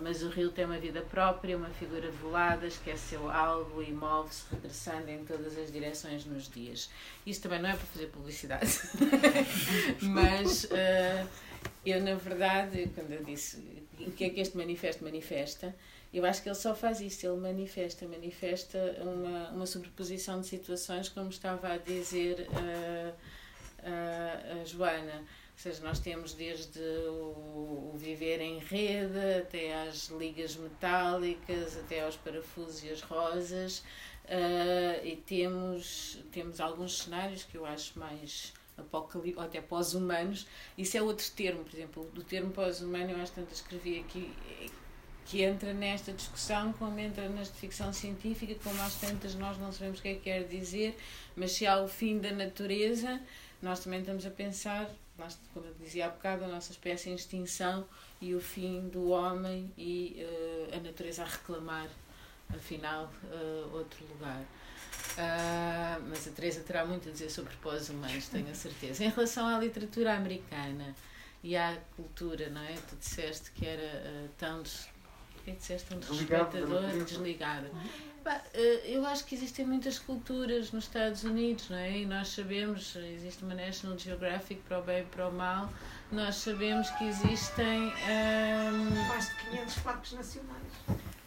mas o rio tem uma vida própria, uma figura volada, esqueceu algo e move-se regressando em todas as direções nos dias. Isto também não é para fazer publicidade, mas uh, eu, na verdade, quando eu disse o que é que este manifesto manifesta, eu acho que ele só faz isso, ele manifesta, manifesta uma, uma sobreposição de situações, como estava a dizer uh, uh, a Joana. Ou seja, nós temos desde o, o, viver em rede, até às ligas metálicas, até aos parafusos e as rosas, uh, e temos, temos alguns cenários que eu acho mais apocalípticos, até pós-humanos. Isso é outro termo, por exemplo, do termo pós-humano, eu acho que tanto escrevi aqui, que entra nesta discussão, como entra nesta ficção científica, como às tantas nós não sabemos o que é que quer dizer, mas se há o fim da natureza, nós também estamos a pensar, como eu dizia há bocado, a nossa espécie em extinção e o fim do homem e uh, a natureza a reclamar, afinal, uh, outro lugar. Uh, mas a Teresa terá muito a dizer sobre pós-humanos, tenho a certeza. Em relação à literatura americana e à cultura, não é? Tu disseste que era uh, tão que é disseste? Um desrespeitador desligado. Eh, eu acho que existem muitas culturas nos Estados Unidos, não é? E nós sabemos, existe uma National Geographic para o bem e para o mal, nós sabemos que existem. Um... Ehm, Mais de 500 parques nacionais.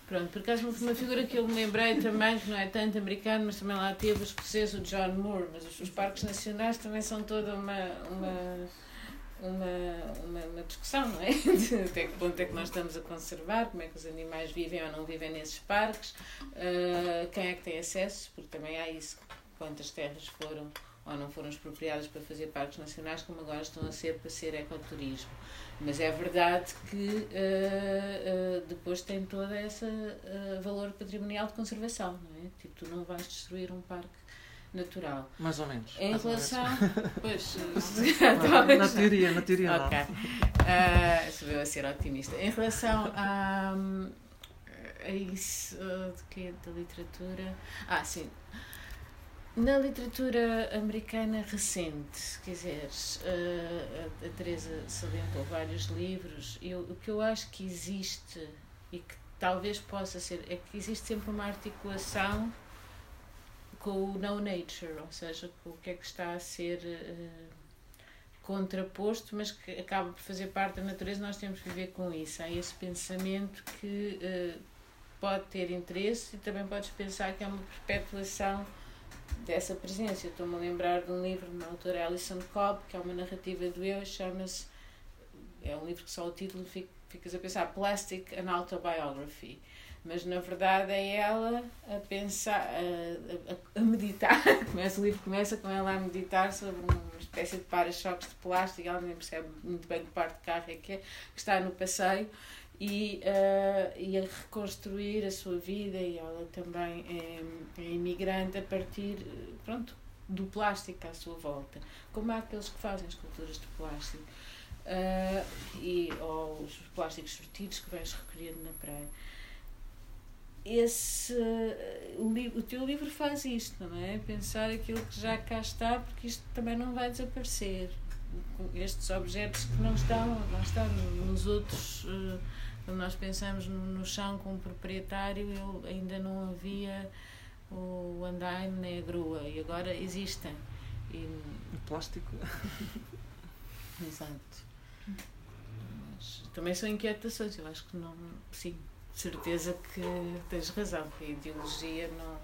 Pronto, por acaso uma figura que eu me lembrei também, que não é tanto americano, mas também lá teve o escocês, o John Moore, mas os, os parques nacionais também são toda uma, uma uma, uma, uma, discussão, não é? De até que ponto é que nós estamos a conservar, como é que os animais vivem ou não vivem nesses parques, uh, quem é que tem acesso, porque também há isso, quantas terras foram ou não foram expropriadas para fazer parques nacionais, como agora estão a ser para ser ecoturismo. Mas é verdade que uh, uh, depois tem todo esse valor patrimonial de conservação, não é? Tipo, tu não vais destruir um parque natural. Mais ou menos. Em relação. Pois. na, na teoria, na teoria Ok. Uh, se eu a ser otimista. Em relação a. a isso. de que? Da literatura. Ah, sim. Na literatura americana recente, quer dizer, a, a Teresa salientou vários livros, eu, o que eu acho que existe e que talvez possa ser, é que existe sempre uma articulação com o no nature, ou seja, com o que é que está a ser uh, contraposto, mas que acaba por fazer parte da natureza, nós temos que viver com isso. Há esse pensamento que uh, pode ter interesse e também podes pensar que é uma perpetuação dessa presença. Estou-me a lembrar de um livro da autora Alison Cobb, que é uma narrativa do eu, chama-se. É um livro que só o título ficas a pensar: Plastic an Autobiography. Mas na verdade é ela a pensar, a, a, a meditar. começa, o livro começa com ela a meditar sobre uma espécie de para-choques de plástico, ela nem percebe muito bem que parte de carro é que é, que está no passeio e, uh, e a reconstruir a sua vida. E ela também é, é imigrante a partir pronto, do plástico à sua volta. Como há aqueles que fazem esculturas de plástico uh, e, ou os plásticos sortidos que vais recolhendo na praia esse o, o teu livro faz isto não é pensar aquilo que já cá está porque isto também não vai desaparecer estes objetos que não estão não estão nos outros uh, quando nós pensamos no, no chão com o proprietário, ele ainda não havia o andaime nem a grua e agora existem. E... O plástico. Exato. Mas também são inquietações, eu acho que não. Sim, certeza que tens razão, que a ideologia não.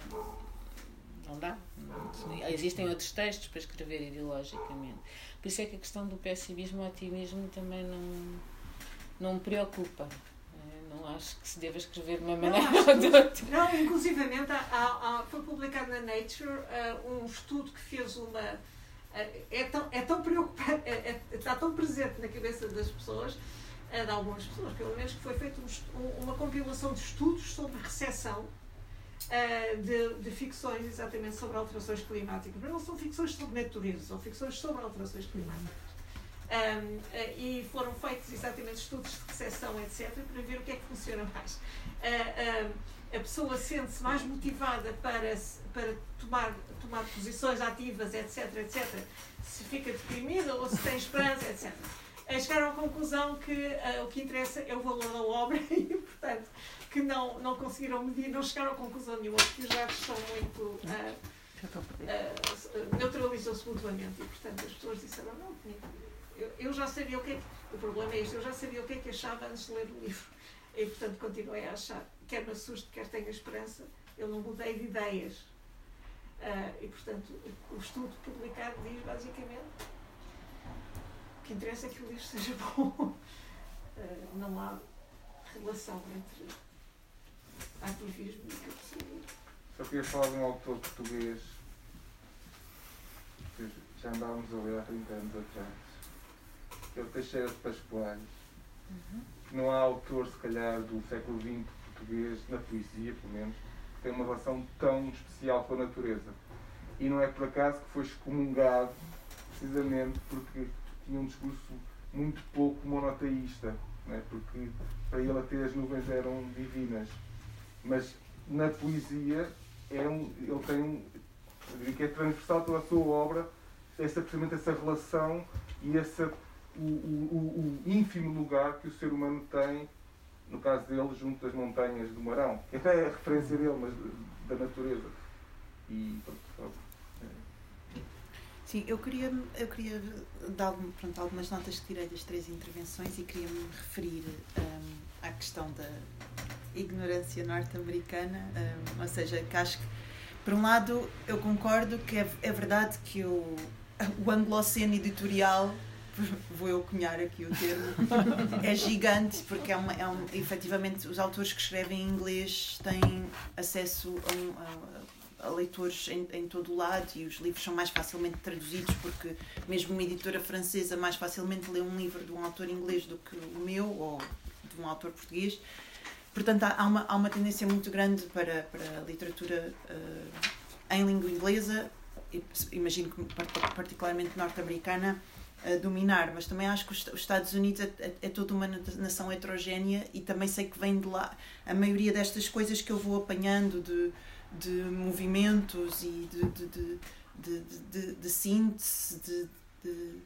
Não dá. Não, existem outros textos para escrever ideologicamente. Por isso é que a questão do pessimismo e otimismo também não, não me preocupa não acho que se deva escrever de uma maneira ou de outra. Não, inclusivamente há, há, foi publicado na Nature uh, um estudo que fez uma. Uh, é, tão, é tão preocupante, é, é, está tão presente na cabeça das pessoas, uh, de algumas pessoas pelo menos, que foi feita um, uma compilação de estudos sobre recepção de, de, ficções exatamente sobre alterações climáticas. Mas não são ficções sobre natureza, são ficções sobre alterações climáticas. Um, uh, e foram feitos exatamente estudos de recepção, etc., para ver o que é que funciona mais. Uh, uh, a pessoa sente-se mais motivada para, para tomar, tomar posições ativas, etc., etc., se fica deprimida ou se tem esperança, etc. Chegaram à conclusão que o que interessa é o valor da obra e, portanto, que não, não conseguiram medir, não chegaram a conclusão nenhuma, porque os dados são muito. Uh, uh, neutralizam-se mutuamente e, portanto, as pessoas disseram: não, eu, eu já sabia o que é que, o problema é isto, eu já sabia o que é que achava antes de ler o livro. E, portanto, continuei a achar, quer me assuste, quer tenha esperança, eu não mudei de ideias. Uh, e, portanto, o estudo publicado diz, basicamente, que interessa é que o livro seja bom. Uh, não há relação entre ativismo e capacidade. Só queria falar de um autor português que já andávamos a ler há 30 anos atrás que é o Teixeira de Pascoais. Uhum. Não há autor, se calhar, do século XX português, na poesia, pelo menos, que tem uma relação tão especial com a natureza. E não é por acaso que foi excomungado, precisamente porque tinha um discurso muito pouco monoteísta, né? porque para ele até as nuvens eram divinas. Mas na poesia é um, ele tem um, eu diria que é transversal toda a sua obra, essa, precisamente essa relação e essa o, o, o, ínfimo lugar que o ser humano tem, no caso dele, junto das montanhas do Marão, até é a referência dele, mas da natureza. E, pronto, Sim, eu queria, eu queria dar pronto, algumas notas que tirei das três intervenções e queria me referir um, à questão da ignorância norte-americana, um, ou seja, que acho que, por um lado, eu concordo que é, é verdade que o, o angloceno editorial vou eu cunhar aqui o termo, é gigante, porque é, uma, é um, efetivamente os autores que escrevem em inglês têm acesso a, um, a, a leitores em, em todo o lado e os livros são mais facilmente traduzidos porque mesmo uma editora francesa mais facilmente lê um livro de um autor inglês do que o meu ou de um autor português. Portanto, há uma, há uma tendência muito grande para, para a literatura uh, em língua inglesa, imagino que particularmente norte-americana, a dominar, mas também acho que os Estados Unidos é, é, é, toda uma nação heterogénea e também sei que vem de lá a maioria destas coisas que eu vou apanhando de, de movimentos e de, de, de, de, de, de síntese de, de,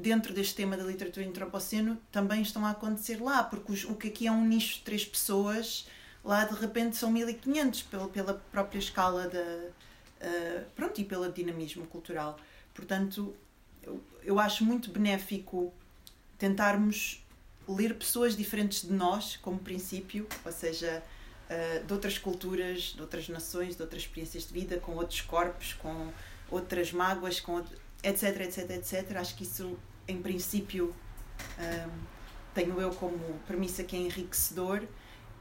dentro deste tema da literatura antropoceno também estão a acontecer lá, porque os, o que aqui é um nicho de três pessoas, lá de repente são 1500 pela, pela própria escala da. Uh, pronto, e pelo dinamismo cultural. Portanto, eu, eu acho muito benéfico tentarmos ler pessoas diferentes de nós, como princípio, ou seja, uh, de outras culturas, de outras nações, de outras experiências de vida, com outros corpos, com outras mágoas, com outro, etc, etc, etc. Acho que isso, em princípio, um, tenho eu como premissa que é enriquecedor.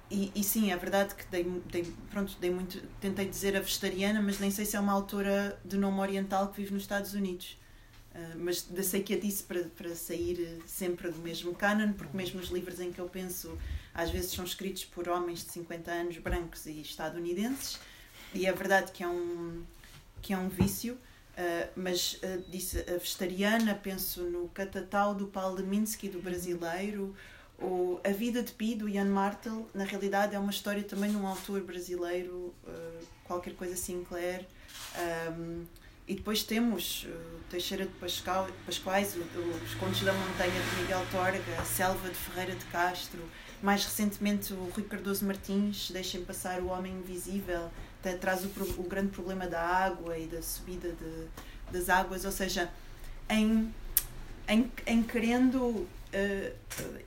E, e sim, é verdade que dei, dei, pronto, dei muito, tentei dizer a vegetariana, mas nem sei se é uma autora de nome oriental que vive nos Estados Unidos. Uh, mas sei que a disse para, para sair sempre do mesmo canon, porque mesmo os livros em que eu penso às vezes são escritos por homens de 50 anos, brancos e estadunidenses, e é verdade que é um, que é um vício. Uh, mas uh, disse a vegetariana, penso no Catatau do Paulo Leminski, do brasileiro, ou A Vida de Pi, do Ian Martel, na realidade é uma história também de um autor brasileiro, uh, qualquer coisa Sinclair. Um, e depois temos o Teixeira de Pascal, Pascoais, o, Os Contos da Montanha de Miguel Torga, A Selva de Ferreira de Castro, mais recentemente o Rui Cardoso Martins, Deixem Passar o Homem Invisível, traz o, o grande problema da água e da subida de, das águas, ou seja, em, em, em querendo uh,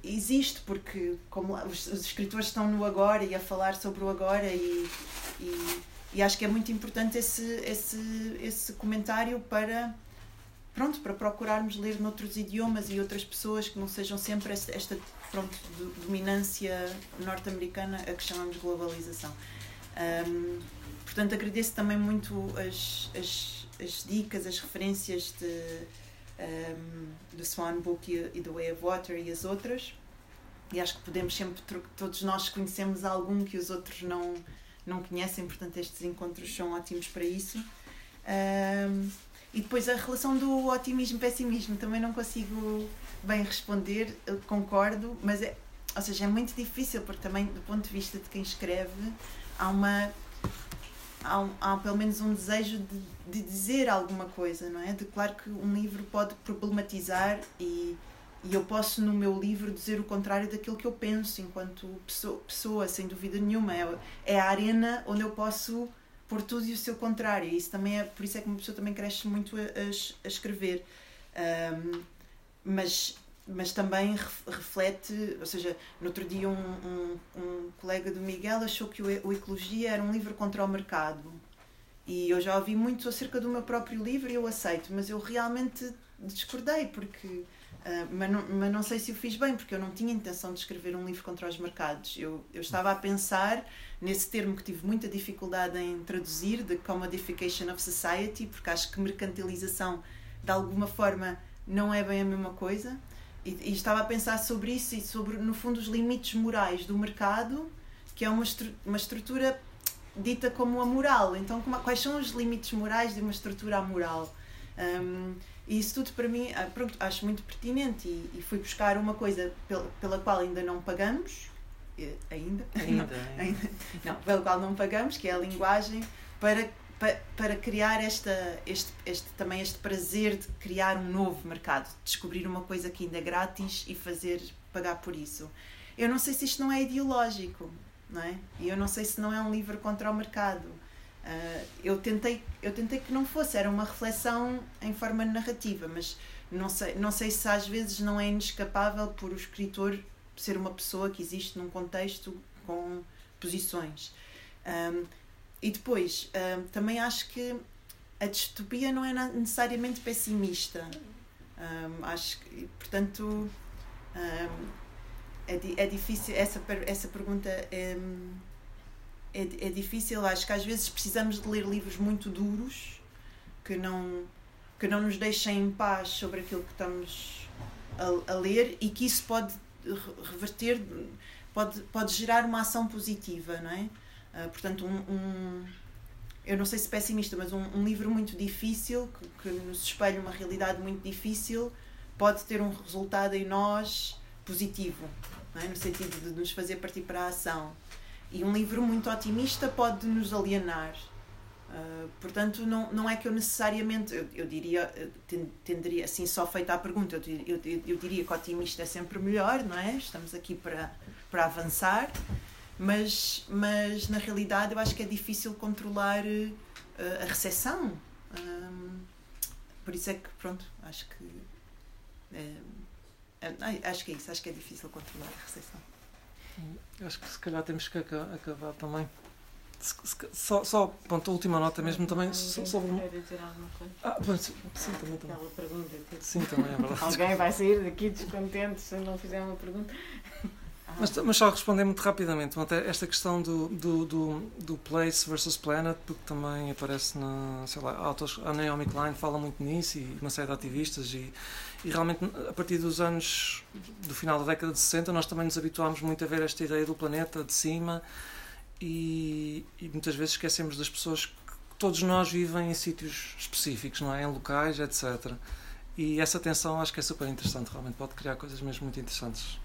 existe porque como os, os, escritores estão no agora e a falar sobre o agora e, e, e, acho que é muito importante esse, esse, esse comentário para pronto para procurarmos ler noutros idiomas e outras pessoas que não sejam sempre esta, pronto dominância norte-americana a que chamamos globalização um, Portanto, agradeço também muito as, as, as dicas, as referências de, um, do Swan Book e, e do Way of Water e as outras. E acho que podemos sempre, todos nós conhecemos algum que os outros não, não conhecem, portanto, estes encontros são ótimos para isso. Um, e depois a relação do otimismo e pessimismo também não consigo bem responder, concordo, mas é, ou seja, é muito difícil porque também do ponto de vista de quem escreve há uma há, há pelo menos um desejo de, de, dizer alguma coisa, não é? De claro que um livro pode problematizar e, e eu posso no meu livro dizer o contrário daquilo que eu penso enquanto pessoa, pessoa sem dúvida nenhuma. É, é a arena onde eu posso pôr tudo e o seu contrário. E isso também é, por isso é que uma pessoa também cresce muito a, a, a escrever. Um, mas mas também reflete, ou seja, no outro dia um, um, um colega do Miguel achou que o, o Ecologia era um livro contra o mercado. E eu já ouvi muito acerca do meu próprio livro e eu aceito, mas eu realmente discordei, porque. Uh, mas, não, mas não sei se o fiz bem, porque eu não tinha intenção de escrever um livro contra os mercados. Eu, eu estava a pensar nesse termo que tive muita dificuldade em traduzir, de commodification of society, porque acho que mercantilização, de alguma forma, não é bem a mesma coisa. E, e, estava a pensar sobre isso e sobre, no fundo, os limites morais do mercado, que é uma, estru uma estrutura dita como a moral. Então, como, quais são os limites morais de uma estrutura amoral? Um, e isso tudo para mim, ah, pronto, acho muito pertinente e, e fui buscar uma coisa pela, pela qual ainda não pagamos, ainda, ainda, não, ainda, não, pela qual não pagamos, que é a linguagem, para para, criar esta, este, este, também este prazer de criar um novo mercado, de descobrir uma coisa que ainda é grátis e fazer pagar por isso. Eu não sei se isto não é ideológico, não é? E eu não sei se não é um livro contra o mercado. Uh, eu, tentei, eu tentei que não fosse, era uma reflexão em forma narrativa, mas não sei, não sei se às vezes não é inescapável por o escritor ser uma pessoa que existe num contexto com posições. Um, e depois, uh, também acho que a distopia não é necessariamente pessimista. Um, acho que, portanto, um, é, é difícil. Essa, essa pergunta é, é, é difícil. Acho que às vezes precisamos de ler livros muito duros que não, que não nos deixem em paz sobre aquilo que estamos a, a ler e que isso pode reverter, pode, pode gerar uma ação positiva, não é? Uh, portanto, um, um, eu não sei se pessimista, mas um, um livro muito difícil, que, que, nos espelha uma realidade muito difícil, pode ter um resultado em nós positivo, é? no sentido de nos fazer partir para a ação. E um livro muito otimista pode nos alienar. Uh, portanto, não, não é que eu necessariamente, eu, eu diria, eu tenderia, assim, só feita a pergunta, eu, eu, eu, diria que otimista é sempre melhor, não é? Estamos aqui para, para avançar, mas, mas na realidade eu acho que é difícil controlar uh, a recepção. Um, por isso é que, pronto, acho que. Uh, acho que é isso, acho que é difícil controlar a recepção. Acho que se calhar temos que acabar também. Só, só ponto, a última nota mesmo também sobre. dizer alguma coisa? Ah, bom, sim, também, também. Aquela pergunta. Tipo, sim, também é verdade. Alguém vai sair daqui descontente se não fizer uma pergunta. Mas, mas só responder muito rapidamente, até esta questão do, do, do, do, Place versus Planet, porque também aparece na, sei lá, autos, a Naomi Klein fala muito nisso e uma série de ativistas e, e realmente a partir dos anos, do final da década de 60, nós também nos habituámos muito a ver esta ideia do planeta de cima e, e muitas vezes esquecemos das pessoas que todos nós vivem em sítios específicos, não é? Em locais, etc. E essa tensão acho que é super interessante, realmente pode criar coisas mesmo muito interessantes.